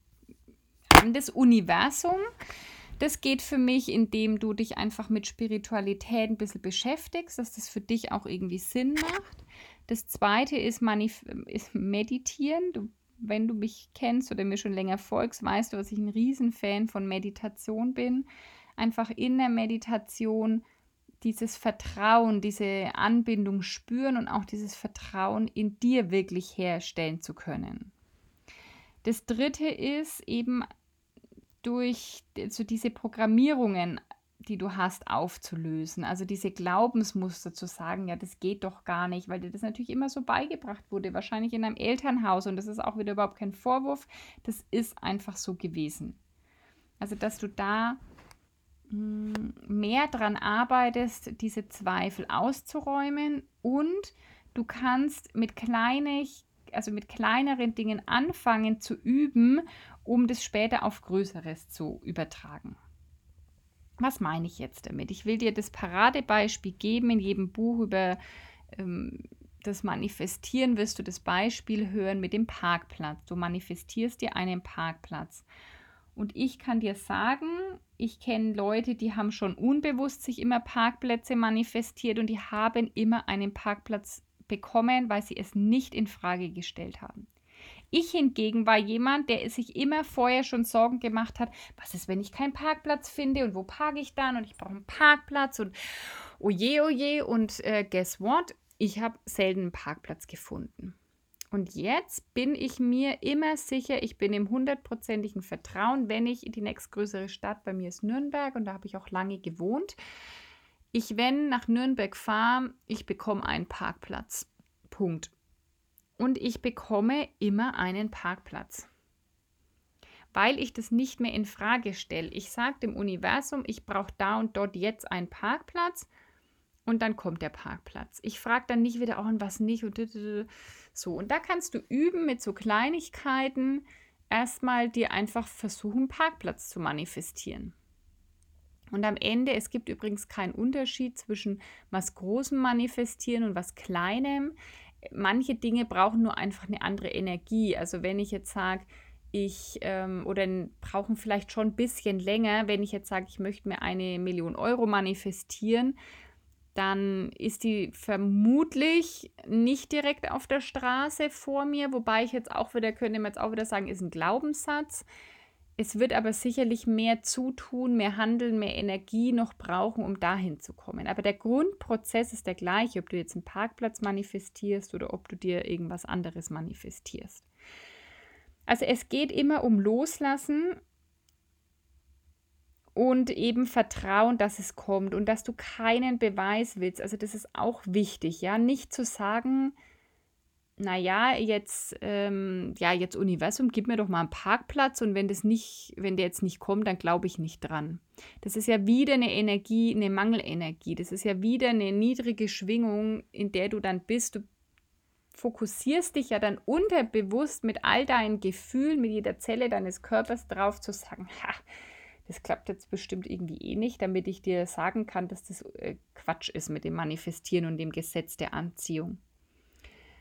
an das Universum. Das geht für mich, indem du dich einfach mit Spiritualität ein bisschen beschäftigst, dass das für dich auch irgendwie Sinn macht. Das zweite ist, Manif ist Meditieren. Du, wenn du mich kennst oder mir schon länger folgst, weißt du, dass ich ein Riesenfan von Meditation bin. Einfach in der Meditation dieses Vertrauen, diese Anbindung spüren und auch dieses Vertrauen in dir wirklich herstellen zu können. Das dritte ist eben durch so diese Programmierungen, die du hast, aufzulösen. Also diese Glaubensmuster zu sagen, ja, das geht doch gar nicht, weil dir das natürlich immer so beigebracht wurde, wahrscheinlich in einem Elternhaus. Und das ist auch wieder überhaupt kein Vorwurf, das ist einfach so gewesen. Also, dass du da mehr daran arbeitest, diese Zweifel auszuräumen und du kannst mit kleinig, also mit kleineren Dingen anfangen zu üben, um das später auf Größeres zu übertragen. Was meine ich jetzt damit? Ich will dir das Paradebeispiel geben. In jedem Buch über ähm, das Manifestieren wirst du das Beispiel hören mit dem Parkplatz. Du manifestierst dir einen Parkplatz. Und ich kann dir sagen, ich kenne Leute, die haben schon unbewusst sich immer Parkplätze manifestiert und die haben immer einen Parkplatz bekommen, weil sie es nicht in Frage gestellt haben. Ich hingegen war jemand, der sich immer vorher schon Sorgen gemacht hat, was ist, wenn ich keinen Parkplatz finde und wo parke ich dann und ich brauche einen Parkplatz und oje, oje und äh, guess what? Ich habe selten einen Parkplatz gefunden. Und jetzt bin ich mir immer sicher, ich bin im hundertprozentigen Vertrauen, wenn ich in die nächstgrößere Stadt, bei mir ist Nürnberg und da habe ich auch lange gewohnt. Ich, wenn nach Nürnberg fahre, ich bekomme einen Parkplatz. Punkt. Und ich bekomme immer einen Parkplatz. Weil ich das nicht mehr in Frage stelle. Ich sage dem Universum, ich brauche da und dort jetzt einen Parkplatz und dann kommt der Parkplatz. Ich frage dann nicht wieder auch an was nicht und so. Und da kannst du üben mit so Kleinigkeiten, erstmal dir einfach versuchen, Parkplatz zu manifestieren. Und am Ende, es gibt übrigens keinen Unterschied zwischen was Großem manifestieren und was Kleinem. Manche Dinge brauchen nur einfach eine andere Energie. Also wenn ich jetzt sage, ich ähm, oder brauchen vielleicht schon ein bisschen länger, wenn ich jetzt sage, ich möchte mir eine Million Euro manifestieren, dann ist die vermutlich nicht direkt auf der Straße vor mir, wobei ich jetzt auch wieder, könnte man jetzt auch wieder sagen, ist ein Glaubenssatz. Es wird aber sicherlich mehr zutun, mehr handeln, mehr Energie noch brauchen, um dahin zu kommen. Aber der Grundprozess ist der gleiche, ob du jetzt einen Parkplatz manifestierst oder ob du dir irgendwas anderes manifestierst. Also es geht immer um Loslassen und eben Vertrauen, dass es kommt und dass du keinen Beweis willst. Also das ist auch wichtig, ja, nicht zu sagen, naja, jetzt, ähm, ja, jetzt Universum, gib mir doch mal einen Parkplatz und wenn das nicht, wenn der jetzt nicht kommt, dann glaube ich nicht dran. Das ist ja wieder eine Energie, eine Mangelenergie. Das ist ja wieder eine niedrige Schwingung, in der du dann bist. Du fokussierst dich ja dann unterbewusst mit all deinen Gefühlen, mit jeder Zelle deines Körpers drauf zu sagen, ha, das klappt jetzt bestimmt irgendwie eh nicht, damit ich dir sagen kann, dass das äh, Quatsch ist mit dem Manifestieren und dem Gesetz der Anziehung.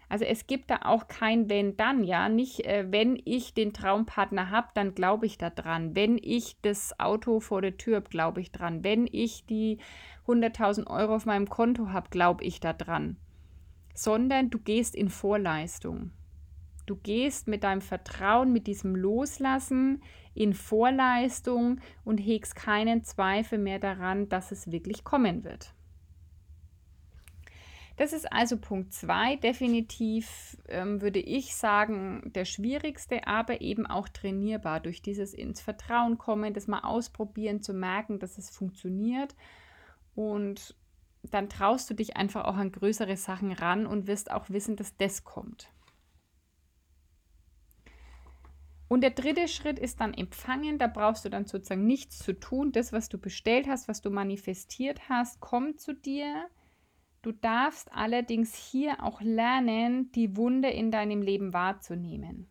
Also es gibt da auch kein wenn dann, ja, nicht äh, wenn ich den Traumpartner habe, dann glaube ich da dran. Wenn ich das Auto vor der Tür habe, glaube ich dran. Wenn ich die 100.000 Euro auf meinem Konto habe, glaube ich da dran. Sondern du gehst in Vorleistung. Du gehst mit deinem Vertrauen, mit diesem Loslassen in Vorleistung und hegst keinen Zweifel mehr daran, dass es wirklich kommen wird. Das ist also Punkt 2, definitiv ähm, würde ich sagen, der schwierigste, aber eben auch trainierbar durch dieses ins Vertrauen kommen, das mal ausprobieren, zu merken, dass es funktioniert. Und dann traust du dich einfach auch an größere Sachen ran und wirst auch wissen, dass das kommt. Und der dritte Schritt ist dann empfangen. Da brauchst du dann sozusagen nichts zu tun. Das, was du bestellt hast, was du manifestiert hast, kommt zu dir. Du darfst allerdings hier auch lernen, die Wunde in deinem Leben wahrzunehmen.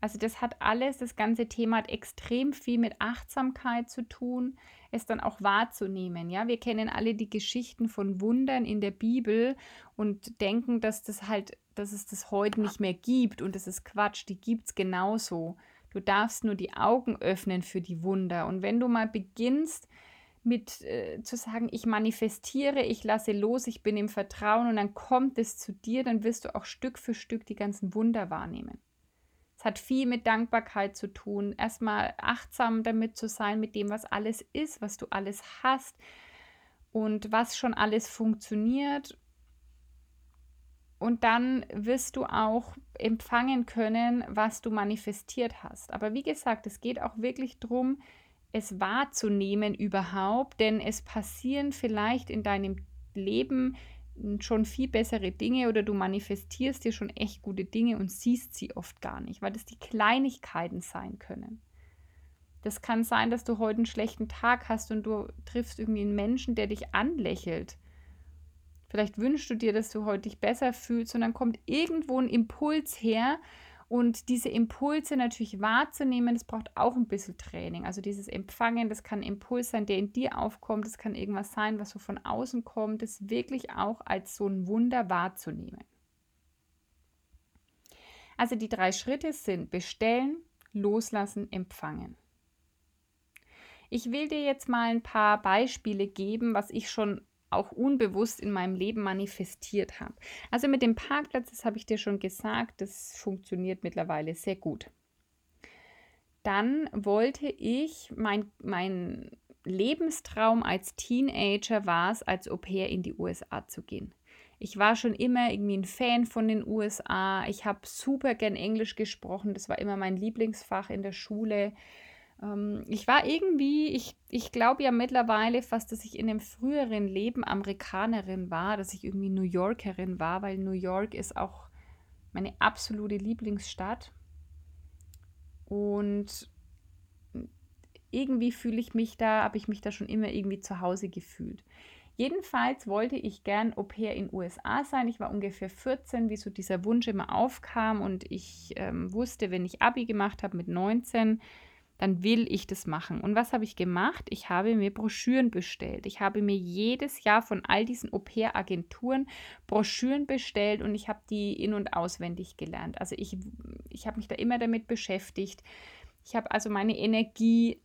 Also das hat alles, das ganze Thema hat extrem viel mit Achtsamkeit zu tun, es dann auch wahrzunehmen. Ja, wir kennen alle die Geschichten von Wundern in der Bibel und denken, dass das halt, dass es das heute nicht mehr gibt und das ist Quatsch, die gibt es genauso. Du darfst nur die Augen öffnen für die Wunder. Und wenn du mal beginnst, mit äh, zu sagen, ich manifestiere, ich lasse los, ich bin im Vertrauen und dann kommt es zu dir, dann wirst du auch Stück für Stück die ganzen Wunder wahrnehmen hat viel mit Dankbarkeit zu tun. Erstmal achtsam damit zu sein, mit dem, was alles ist, was du alles hast und was schon alles funktioniert. Und dann wirst du auch empfangen können, was du manifestiert hast. Aber wie gesagt, es geht auch wirklich darum, es wahrzunehmen überhaupt, denn es passieren vielleicht in deinem Leben schon viel bessere Dinge oder du manifestierst dir schon echt gute Dinge und siehst sie oft gar nicht, weil das die Kleinigkeiten sein können. Das kann sein, dass du heute einen schlechten Tag hast und du triffst irgendwie einen Menschen, der dich anlächelt. Vielleicht wünschst du dir, dass du heute dich besser fühlst und dann kommt irgendwo ein Impuls her und diese Impulse natürlich wahrzunehmen, das braucht auch ein bisschen Training. Also dieses Empfangen, das kann ein Impuls sein, der in dir aufkommt, das kann irgendwas sein, was so von außen kommt, das wirklich auch als so ein Wunder wahrzunehmen. Also die drei Schritte sind bestellen, loslassen, empfangen. Ich will dir jetzt mal ein paar Beispiele geben, was ich schon auch unbewusst in meinem Leben manifestiert habe. Also mit dem Parkplatz, das habe ich dir schon gesagt, das funktioniert mittlerweile sehr gut. Dann wollte ich, mein, mein Lebenstraum als Teenager war es, als Au pair in die USA zu gehen. Ich war schon immer irgendwie ein Fan von den USA. Ich habe super gern Englisch gesprochen. Das war immer mein Lieblingsfach in der Schule. Ähm, ich war irgendwie, ich, ich glaube ja mittlerweile fast, dass ich in einem früheren Leben Amerikanerin war, dass ich irgendwie New Yorkerin war, weil New York ist auch meine absolute Lieblingsstadt. Und irgendwie fühle ich mich da, habe ich mich da schon immer irgendwie zu Hause gefühlt. Jedenfalls wollte ich gern Au pair in USA sein. Ich war ungefähr 14, wie so dieser Wunsch immer aufkam und ich ähm, wusste, wenn ich Abi gemacht habe mit 19, dann will ich das machen. Und was habe ich gemacht? Ich habe mir Broschüren bestellt. Ich habe mir jedes Jahr von all diesen Au-pair-Agenturen Broschüren bestellt und ich habe die in- und auswendig gelernt. Also ich, ich habe mich da immer damit beschäftigt. Ich habe also meine Energie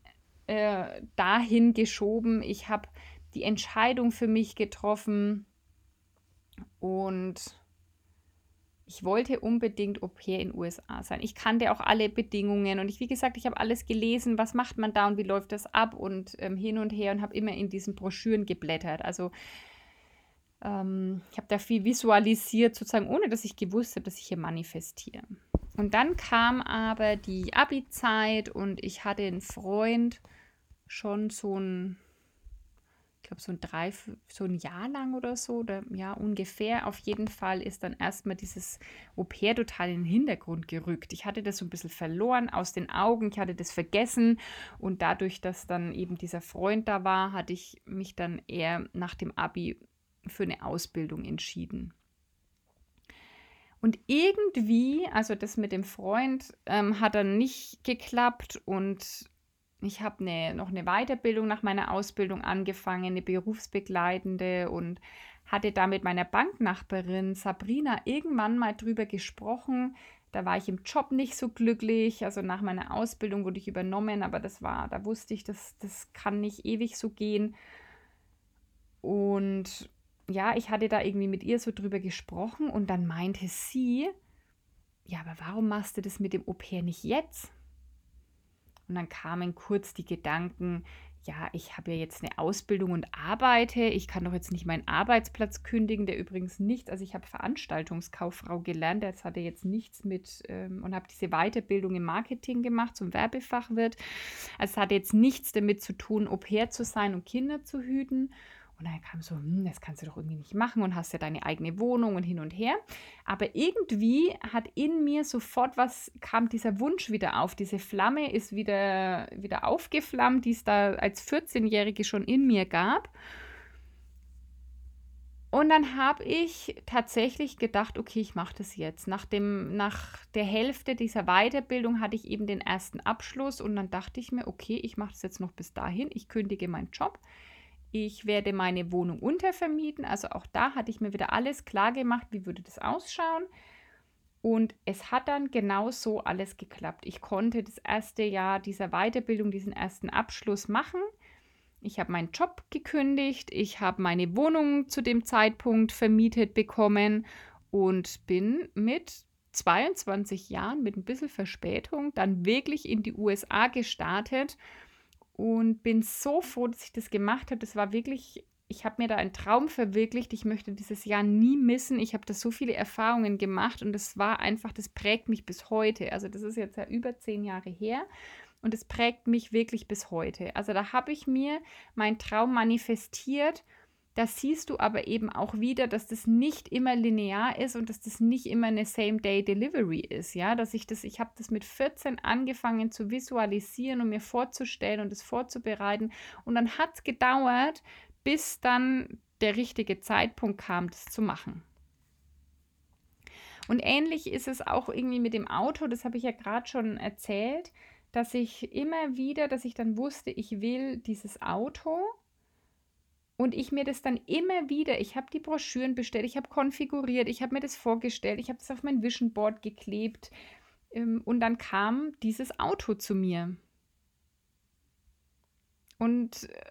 äh, dahin geschoben. Ich habe die Entscheidung für mich getroffen und ich wollte unbedingt Au pair in USA sein. Ich kannte auch alle Bedingungen und ich, wie gesagt, ich habe alles gelesen, was macht man da und wie läuft das ab und ähm, hin und her und habe immer in diesen Broschüren geblättert. Also ähm, ich habe da viel visualisiert, sozusagen, ohne dass ich gewusst habe, dass ich hier manifestiere. Und dann kam aber die Abi-Zeit und ich hatte einen Freund, schon so ein glaube, so ein drei, so ein Jahr lang oder so, oder ja, ungefähr. Auf jeden Fall ist dann erstmal dieses Au pair total in den Hintergrund gerückt. Ich hatte das so ein bisschen verloren aus den Augen, ich hatte das vergessen und dadurch, dass dann eben dieser Freund da war, hatte ich mich dann eher nach dem Abi für eine Ausbildung entschieden. Und irgendwie, also das mit dem Freund ähm, hat dann nicht geklappt und ich habe ne, noch eine Weiterbildung nach meiner Ausbildung angefangen, eine berufsbegleitende und hatte da mit meiner Banknachbarin Sabrina irgendwann mal drüber gesprochen. Da war ich im Job nicht so glücklich. Also nach meiner Ausbildung wurde ich übernommen, aber das war, da wusste ich, das, das kann nicht ewig so gehen. Und ja, ich hatte da irgendwie mit ihr so drüber gesprochen und dann meinte sie, ja, aber warum machst du das mit dem Au pair nicht jetzt? Und dann kamen kurz die Gedanken, ja, ich habe ja jetzt eine Ausbildung und arbeite, ich kann doch jetzt nicht meinen Arbeitsplatz kündigen, der übrigens nichts, also ich habe Veranstaltungskauffrau gelernt, das hatte jetzt nichts mit ähm, und habe diese Weiterbildung im Marketing gemacht zum Werbefachwirt. Also es hatte jetzt nichts damit zu tun, Au pair zu sein und Kinder zu hüten. Und dann kam so, hm, das kannst du doch irgendwie nicht machen und hast ja deine eigene Wohnung und hin und her. Aber irgendwie hat in mir sofort was, kam dieser Wunsch wieder auf. Diese Flamme ist wieder, wieder aufgeflammt, die es da als 14-Jährige schon in mir gab. Und dann habe ich tatsächlich gedacht, okay, ich mache das jetzt. Nach, dem, nach der Hälfte dieser Weiterbildung hatte ich eben den ersten Abschluss und dann dachte ich mir, okay, ich mache das jetzt noch bis dahin. Ich kündige meinen Job ich werde meine Wohnung untervermieten. Also auch da hatte ich mir wieder alles klar gemacht, wie würde das ausschauen. Und es hat dann genau so alles geklappt. Ich konnte das erste Jahr dieser Weiterbildung, diesen ersten Abschluss machen. Ich habe meinen Job gekündigt, ich habe meine Wohnung zu dem Zeitpunkt vermietet bekommen und bin mit 22 Jahren, mit ein bisschen Verspätung, dann wirklich in die USA gestartet und bin so froh, dass ich das gemacht habe. Das war wirklich, ich habe mir da einen Traum verwirklicht. Ich möchte dieses Jahr nie missen. Ich habe da so viele Erfahrungen gemacht und das war einfach, das prägt mich bis heute. Also das ist jetzt ja über zehn Jahre her und es prägt mich wirklich bis heute. Also da habe ich mir meinen Traum manifestiert da siehst du aber eben auch wieder, dass das nicht immer linear ist und dass das nicht immer eine Same-Day-Delivery ist. Ja, dass ich das, ich habe das mit 14 angefangen zu visualisieren und mir vorzustellen und es vorzubereiten. Und dann hat es gedauert, bis dann der richtige Zeitpunkt kam, das zu machen. Und ähnlich ist es auch irgendwie mit dem Auto, das habe ich ja gerade schon erzählt, dass ich immer wieder, dass ich dann wusste, ich will dieses Auto und ich mir das dann immer wieder, ich habe die Broschüren bestellt, ich habe konfiguriert, ich habe mir das vorgestellt, ich habe das auf mein Vision Board geklebt. Ähm, und dann kam dieses Auto zu mir. Und äh,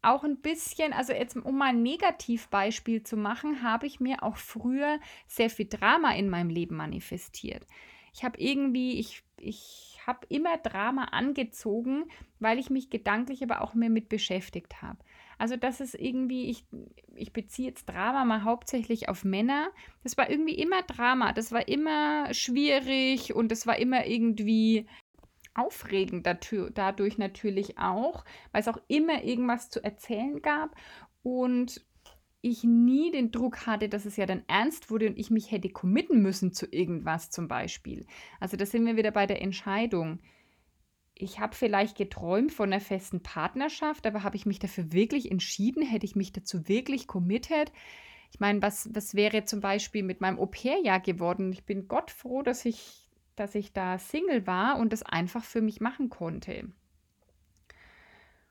auch ein bisschen, also jetzt um mal ein Negativbeispiel zu machen, habe ich mir auch früher sehr viel Drama in meinem Leben manifestiert. Ich habe irgendwie, ich, ich habe immer Drama angezogen, weil ich mich gedanklich aber auch mehr mit beschäftigt habe. Also das ist irgendwie, ich, ich beziehe jetzt Drama mal hauptsächlich auf Männer. Das war irgendwie immer Drama, das war immer schwierig und das war immer irgendwie aufregend dadurch natürlich auch, weil es auch immer irgendwas zu erzählen gab und ich nie den Druck hatte, dass es ja dann ernst wurde und ich mich hätte committen müssen zu irgendwas zum Beispiel. Also da sind wir wieder bei der Entscheidung ich habe vielleicht geträumt von einer festen Partnerschaft, aber habe ich mich dafür wirklich entschieden? Hätte ich mich dazu wirklich committed? Ich meine, was, was wäre zum Beispiel mit meinem Au-pair-Jahr geworden? Ich bin Gott froh, dass ich, dass ich da Single war und das einfach für mich machen konnte.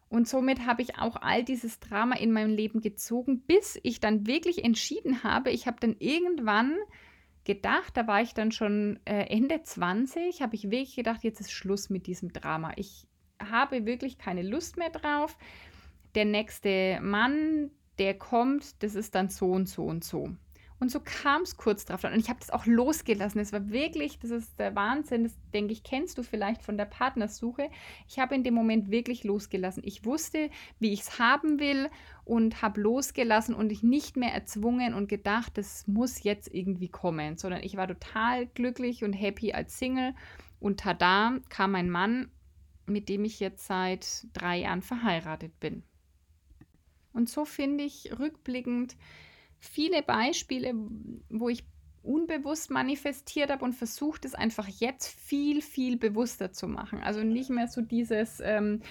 Und somit habe ich auch all dieses Drama in meinem Leben gezogen, bis ich dann wirklich entschieden habe, ich habe dann irgendwann gedacht, da war ich dann schon äh, Ende 20, habe ich wirklich gedacht, jetzt ist Schluss mit diesem Drama. Ich habe wirklich keine Lust mehr drauf. Der nächste Mann, der kommt, das ist dann so und so und so. Und so kam es kurz drauf. Und ich habe das auch losgelassen. Es war wirklich, das ist der Wahnsinn. Das denke ich, kennst du vielleicht von der Partnersuche. Ich habe in dem Moment wirklich losgelassen. Ich wusste, wie ich es haben will und habe losgelassen und ich nicht mehr erzwungen und gedacht, das muss jetzt irgendwie kommen, sondern ich war total glücklich und happy als Single. Und tada kam mein Mann, mit dem ich jetzt seit drei Jahren verheiratet bin. Und so finde ich rückblickend, viele Beispiele, wo ich unbewusst manifestiert habe und versucht es einfach jetzt viel, viel bewusster zu machen. Also nicht mehr so dieses, ähm,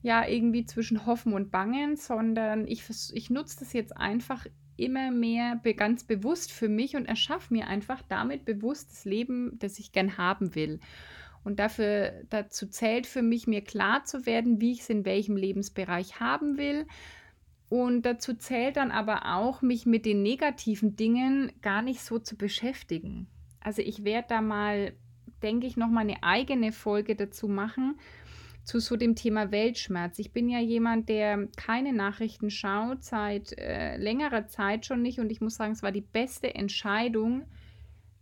ja, irgendwie zwischen Hoffen und Bangen, sondern ich, ich nutze das jetzt einfach immer mehr ganz bewusst für mich und erschaffe mir einfach damit bewusst das Leben, das ich gern haben will. Und dafür, dazu zählt für mich, mir klar zu werden, wie ich es in welchem Lebensbereich haben will und dazu zählt dann aber auch, mich mit den negativen Dingen gar nicht so zu beschäftigen. Also ich werde da mal, denke ich, noch mal eine eigene Folge dazu machen zu so dem Thema Weltschmerz. Ich bin ja jemand, der keine Nachrichten schaut seit äh, längerer Zeit schon nicht und ich muss sagen, es war die beste Entscheidung,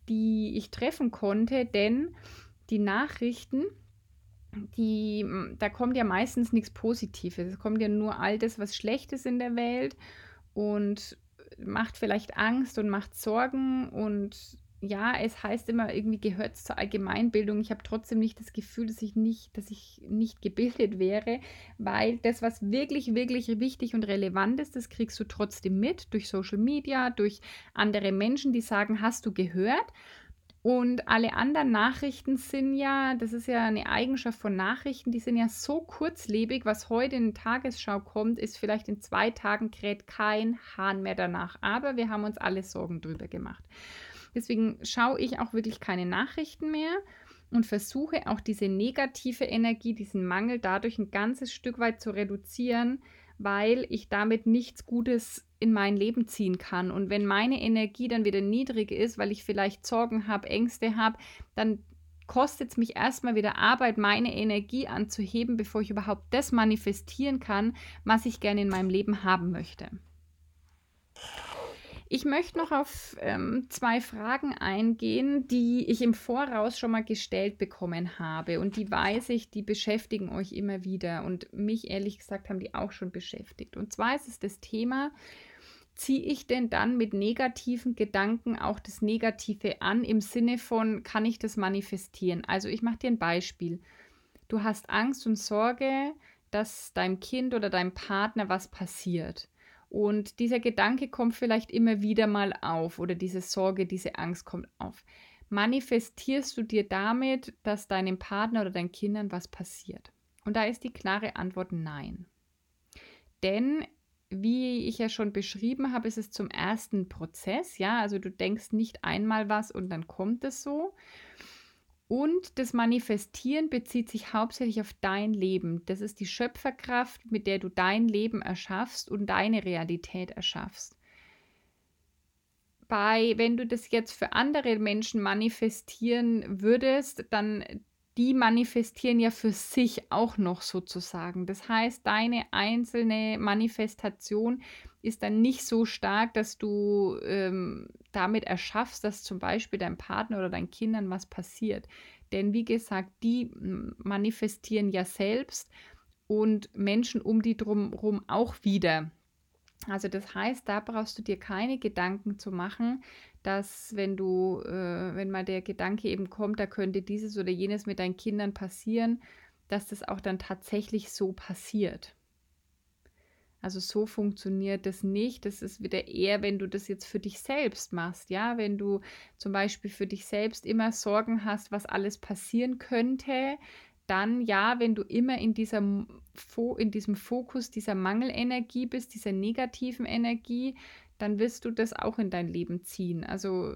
die ich treffen konnte, denn die Nachrichten die, da kommt ja meistens nichts Positives. Es kommt ja nur all das, was Schlechtes in der Welt und macht vielleicht Angst und macht Sorgen und ja, es heißt immer, irgendwie gehört es zur Allgemeinbildung. Ich habe trotzdem nicht das Gefühl, dass ich nicht, dass ich nicht gebildet wäre, weil das, was wirklich, wirklich wichtig und relevant ist, das kriegst du trotzdem mit durch Social Media, durch andere Menschen, die sagen, hast du gehört? Und alle anderen Nachrichten sind ja, das ist ja eine Eigenschaft von Nachrichten, die sind ja so kurzlebig, was heute in Tagesschau kommt, ist vielleicht in zwei Tagen kräht kein Hahn mehr danach. Aber wir haben uns alle Sorgen drüber gemacht. Deswegen schaue ich auch wirklich keine Nachrichten mehr und versuche auch diese negative Energie, diesen Mangel dadurch ein ganzes Stück weit zu reduzieren, weil ich damit nichts Gutes in mein Leben ziehen kann. Und wenn meine Energie dann wieder niedrig ist, weil ich vielleicht Sorgen habe, Ängste habe, dann kostet es mich erstmal wieder Arbeit, meine Energie anzuheben, bevor ich überhaupt das manifestieren kann, was ich gerne in meinem Leben haben möchte. Ich möchte noch auf ähm, zwei Fragen eingehen, die ich im Voraus schon mal gestellt bekommen habe. Und die weiß ich, die beschäftigen euch immer wieder. Und mich ehrlich gesagt haben die auch schon beschäftigt. Und zwar ist es das Thema, ziehe ich denn dann mit negativen Gedanken auch das Negative an, im Sinne von, kann ich das manifestieren? Also ich mache dir ein Beispiel. Du hast Angst und Sorge, dass deinem Kind oder deinem Partner was passiert. Und dieser Gedanke kommt vielleicht immer wieder mal auf oder diese Sorge, diese Angst kommt auf. Manifestierst du dir damit, dass deinem Partner oder deinen Kindern was passiert? Und da ist die klare Antwort nein. Denn wie ich ja schon beschrieben habe, ist es zum ersten Prozess, ja, also du denkst nicht einmal was und dann kommt es so, und das Manifestieren bezieht sich hauptsächlich auf dein Leben. Das ist die Schöpferkraft, mit der du dein Leben erschaffst und deine Realität erschaffst. Bei, wenn du das jetzt für andere Menschen manifestieren würdest, dann die manifestieren ja für sich auch noch sozusagen. Das heißt, deine einzelne Manifestation ist dann nicht so stark, dass du ähm, damit erschaffst, dass zum Beispiel deinem Partner oder deinen Kindern was passiert. Denn wie gesagt, die manifestieren ja selbst und Menschen um die drumherum auch wieder. Also das heißt, da brauchst du dir keine Gedanken zu machen, dass wenn du, äh, wenn mal der Gedanke eben kommt, da könnte dieses oder jenes mit deinen Kindern passieren, dass das auch dann tatsächlich so passiert. Also so funktioniert das nicht. Das ist wieder eher, wenn du das jetzt für dich selbst machst, ja, wenn du zum Beispiel für dich selbst immer Sorgen hast, was alles passieren könnte, dann ja, wenn du immer in, dieser, in diesem Fokus dieser Mangelenergie bist, dieser negativen Energie, dann wirst du das auch in dein Leben ziehen. Also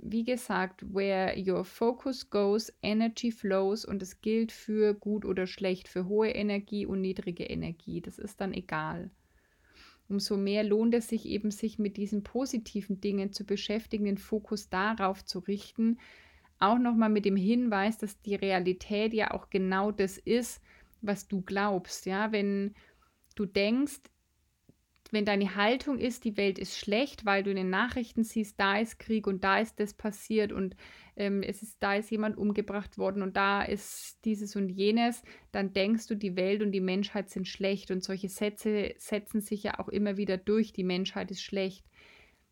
wie gesagt, where your focus goes, energy flows und es gilt für gut oder schlecht, für hohe Energie und niedrige Energie. Das ist dann egal. Umso mehr lohnt es sich eben, sich mit diesen positiven Dingen zu beschäftigen, den Fokus darauf zu richten. Auch nochmal mit dem Hinweis, dass die Realität ja auch genau das ist, was du glaubst. Ja, wenn du denkst, wenn deine Haltung ist, die Welt ist schlecht, weil du in den Nachrichten siehst, da ist Krieg und da ist das passiert und ähm, es ist, da ist jemand umgebracht worden und da ist dieses und jenes, dann denkst du, die Welt und die Menschheit sind schlecht und solche Sätze setzen sich ja auch immer wieder durch, die Menschheit ist schlecht.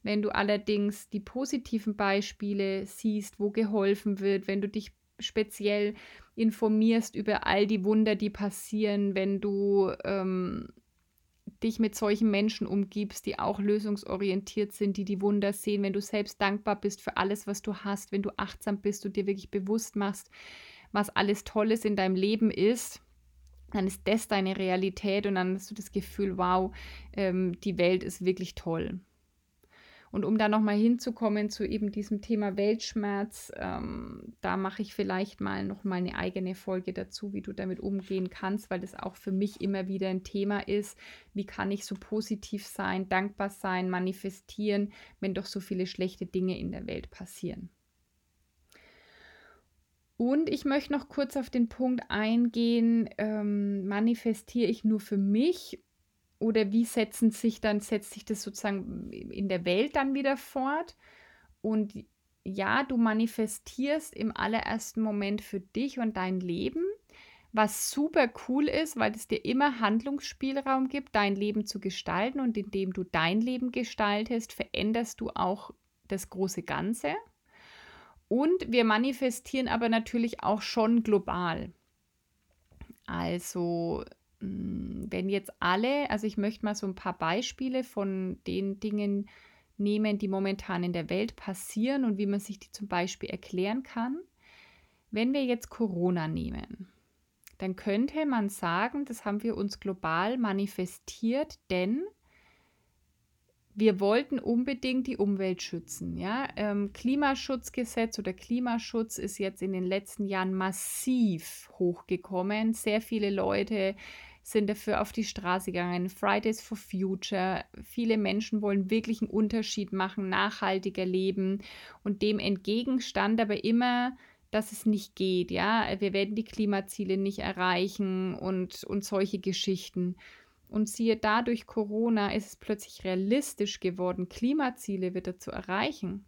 Wenn du allerdings die positiven Beispiele siehst, wo geholfen wird, wenn du dich speziell informierst über all die Wunder, die passieren, wenn du ähm, dich mit solchen Menschen umgibst, die auch lösungsorientiert sind, die die Wunder sehen, wenn du selbst dankbar bist für alles, was du hast, wenn du achtsam bist und dir wirklich bewusst machst, was alles Tolles in deinem Leben ist, dann ist das deine Realität und dann hast du das Gefühl, wow, ähm, die Welt ist wirklich toll. Und um da nochmal hinzukommen zu eben diesem Thema Weltschmerz, ähm, da mache ich vielleicht mal nochmal eine eigene Folge dazu, wie du damit umgehen kannst, weil das auch für mich immer wieder ein Thema ist. Wie kann ich so positiv sein, dankbar sein, manifestieren, wenn doch so viele schlechte Dinge in der Welt passieren? Und ich möchte noch kurz auf den Punkt eingehen, ähm, manifestiere ich nur für mich oder wie setzen sich dann, setzt sich das sozusagen in der Welt dann wieder fort? Und ja, du manifestierst im allerersten Moment für dich und dein Leben, was super cool ist, weil es dir immer Handlungsspielraum gibt, dein Leben zu gestalten und indem du dein Leben gestaltest, veränderst du auch das große Ganze. Und wir manifestieren aber natürlich auch schon global. Also, wenn jetzt alle, also ich möchte mal so ein paar Beispiele von den Dingen nehmen, die momentan in der Welt passieren und wie man sich die zum Beispiel erklären kann. Wenn wir jetzt Corona nehmen, dann könnte man sagen, das haben wir uns global manifestiert, denn wir wollten unbedingt die Umwelt schützen. Ja? Ähm, Klimaschutzgesetz oder Klimaschutz ist jetzt in den letzten Jahren massiv hochgekommen. Sehr viele Leute sind dafür auf die Straße gegangen. Fridays for Future. Viele Menschen wollen wirklich einen Unterschied machen, nachhaltiger leben. Und dem entgegenstand aber immer, dass es nicht geht. Ja, wir werden die Klimaziele nicht erreichen und, und solche Geschichten. Und siehe da, durch Corona ist es plötzlich realistisch geworden, Klimaziele wieder zu erreichen.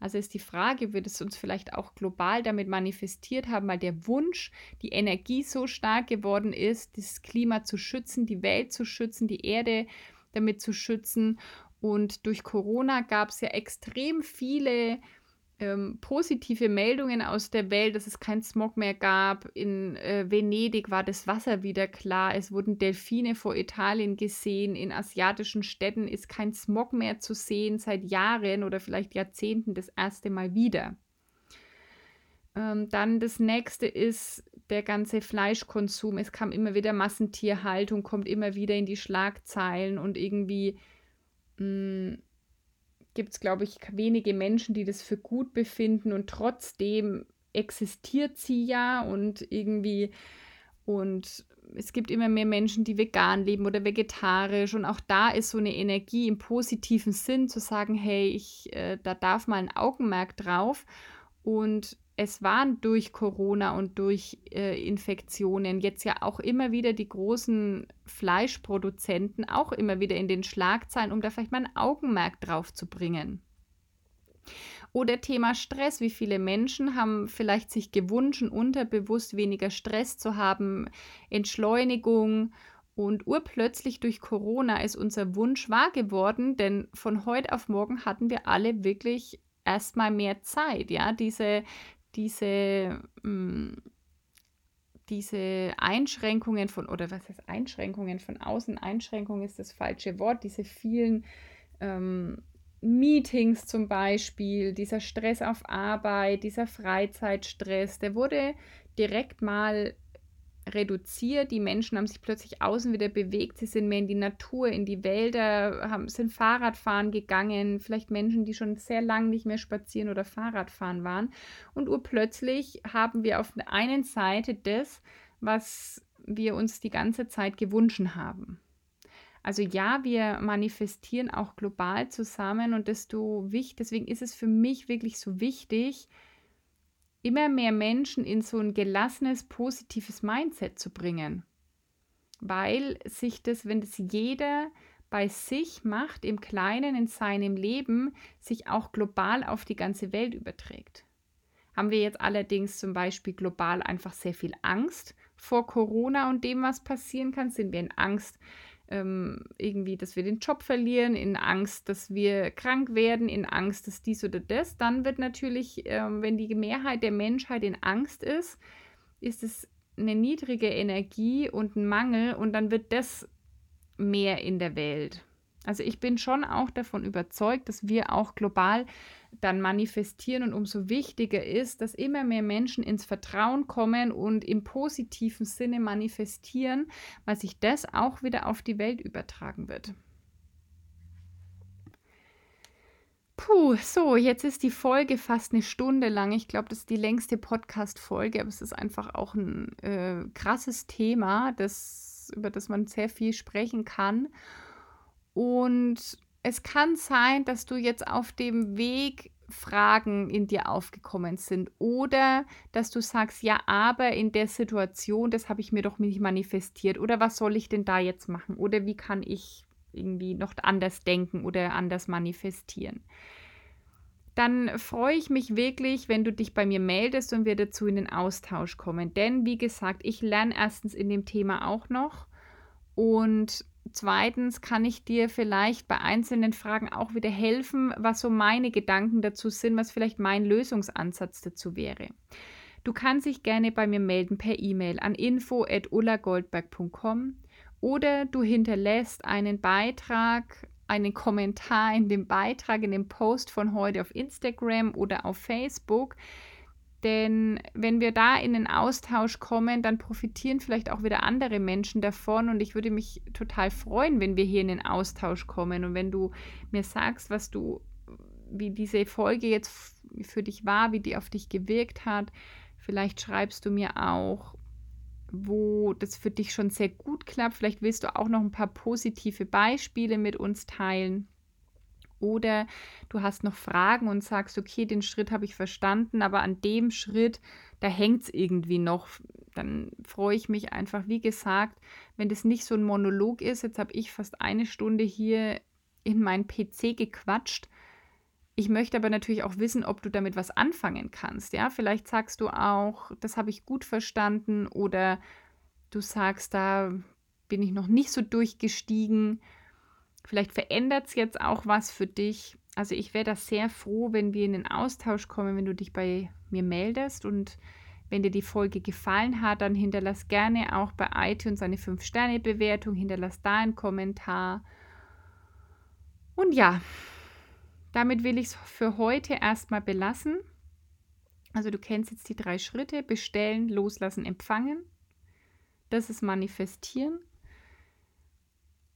Also ist die Frage, wird es uns vielleicht auch global damit manifestiert haben, weil der Wunsch, die Energie so stark geworden ist, das Klima zu schützen, die Welt zu schützen, die Erde damit zu schützen. Und durch Corona gab es ja extrem viele ähm, positive Meldungen aus der Welt, dass es keinen Smog mehr gab. In äh, Venedig war das Wasser wieder klar. Es wurden Delfine vor Italien gesehen. In asiatischen Städten ist kein Smog mehr zu sehen seit Jahren oder vielleicht Jahrzehnten das erste Mal wieder. Ähm, dann das nächste ist der ganze Fleischkonsum. Es kam immer wieder Massentierhaltung, kommt immer wieder in die Schlagzeilen und irgendwie mh, mm, gibt es, glaube ich, wenige Menschen, die das für gut befinden und trotzdem existiert sie ja und irgendwie und es gibt immer mehr Menschen, die vegan leben oder vegetarisch und auch da ist so eine Energie im positiven Sinn zu sagen, hey, ich, äh, da darf mal ein Augenmerk drauf und es waren durch Corona und durch äh, Infektionen jetzt ja auch immer wieder die großen Fleischproduzenten auch immer wieder in den Schlagzeilen, um da vielleicht mal ein Augenmerk drauf zu bringen. Oder Thema Stress. Wie viele Menschen haben vielleicht sich gewünscht, unterbewusst weniger Stress zu haben, Entschleunigung. Und urplötzlich durch Corona ist unser Wunsch wahr geworden, denn von heute auf morgen hatten wir alle wirklich erstmal mehr Zeit. Ja, diese diese, mh, hm, diese Einschränkungen von, oder was heißt Einschränkungen? Von außen, Einschränkung ist das falsche Wort, diese vielen ähm, Meetings zum Beispiel, dieser Stress auf Arbeit, dieser Freizeitstress, der wurde direkt mal reduziert. Die Menschen haben sich plötzlich außen wieder bewegt. Sie sind mehr in die Natur, in die Wälder, haben, sind Fahrradfahren gegangen. Vielleicht Menschen, die schon sehr lange nicht mehr spazieren oder Fahrradfahren waren. Und urplötzlich haben wir auf der einen Seite das, was wir uns die ganze Zeit gewünscht haben. Also ja, wir manifestieren auch global zusammen und desto wichtig, deswegen ist es für mich wirklich so wichtig, immer mehr Menschen in so ein gelassenes, positives Mindset zu bringen. Weil sich das, wenn das jeder bei sich macht, im Kleinen, in seinem Leben, sich auch global auf die ganze Welt überträgt. Haben wir jetzt allerdings zum Beispiel global einfach sehr viel Angst vor Corona und dem, was passieren kann? Sind wir in Angst, ähm, irgendwie, dass wir den Job verlieren, in Angst, dass wir krank werden, in Angst, dass dies oder das, dann wird natürlich, ähm, wenn die Mehrheit der Menschheit in Angst ist, ist es eine niedrige Energie und ein Mangel und dann wird das mehr in der Welt. Also ich bin schon auch davon überzeugt, dass wir auch global dann manifestieren und umso wichtiger ist, dass immer mehr Menschen ins Vertrauen kommen und im positiven Sinne manifestieren, weil sich das auch wieder auf die Welt übertragen wird. Puh, so, jetzt ist die Folge fast eine Stunde lang. Ich glaube, das ist die längste Podcast-Folge, aber es ist einfach auch ein äh, krasses Thema, das, über das man sehr viel sprechen kann. Und es kann sein, dass du jetzt auf dem Weg Fragen in dir aufgekommen sind oder dass du sagst, ja, aber in der Situation, das habe ich mir doch nicht manifestiert oder was soll ich denn da jetzt machen oder wie kann ich irgendwie noch anders denken oder anders manifestieren. dann freue ich mich wirklich, wenn du dich bei mir meldest und wir dazu in den Austausch kommen. Denn wie gesagt, ich lerne erstens in dem Thema auch noch und zweitens kann ich dir vielleicht bei einzelnen Fragen auch wieder helfen, was so meine Gedanken dazu sind, was vielleicht mein Lösungsansatz dazu wäre. Du kannst dich gerne bei mir melden per E-Mail an info@ullagoldberg.com oder du hinterlässt einen Beitrag einen Kommentar in dem Beitrag, in dem Post von heute auf Instagram oder auf Facebook. Denn wenn wir da in den Austausch kommen, dann profitieren vielleicht auch wieder andere Menschen davon. Und ich würde mich total freuen, wenn wir hier in den Austausch kommen. Und wenn du mir sagst, was du, wie diese Folge jetzt für dich war, wie die auf dich gewirkt hat. Vielleicht schreibst du mir auch, wo das für dich schon sehr gut klappt. Vielleicht willst du auch noch ein paar positive Beispiele mit uns teilen. Oder du hast noch Fragen und sagst, okay, den Schritt habe ich verstanden, aber an dem Schritt, da hängt es irgendwie noch. Dann freue ich mich einfach, wie gesagt, wenn das nicht so ein Monolog ist. Jetzt habe ich fast eine Stunde hier in meinen PC gequatscht ich möchte aber natürlich auch wissen, ob du damit was anfangen kannst. Ja, vielleicht sagst du auch, das habe ich gut verstanden oder du sagst, da bin ich noch nicht so durchgestiegen. Vielleicht verändert es jetzt auch was für dich. Also ich wäre da sehr froh, wenn wir in den Austausch kommen, wenn du dich bei mir meldest und wenn dir die Folge gefallen hat, dann hinterlass gerne auch bei iTunes eine 5-Sterne-Bewertung, hinterlass da einen Kommentar. Und ja, damit will ich es für heute erstmal belassen. Also du kennst jetzt die drei Schritte. Bestellen, loslassen, empfangen. Das ist manifestieren.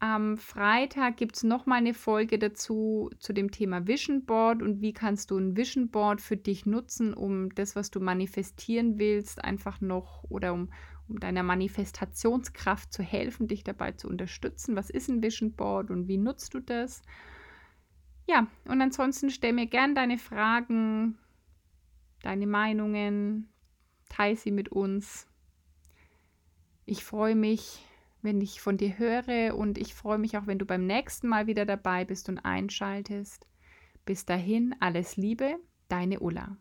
Am Freitag gibt es nochmal eine Folge dazu zu dem Thema Vision Board und wie kannst du ein Vision Board für dich nutzen, um das, was du manifestieren willst, einfach noch oder um, um deiner Manifestationskraft zu helfen, dich dabei zu unterstützen. Was ist ein Vision Board und wie nutzt du das? Ja, und ansonsten stell mir gern deine Fragen, deine Meinungen, teile sie mit uns. Ich freue mich, wenn ich von dir höre und ich freue mich auch, wenn du beim nächsten Mal wieder dabei bist und einschaltest. Bis dahin, alles Liebe, deine Ulla.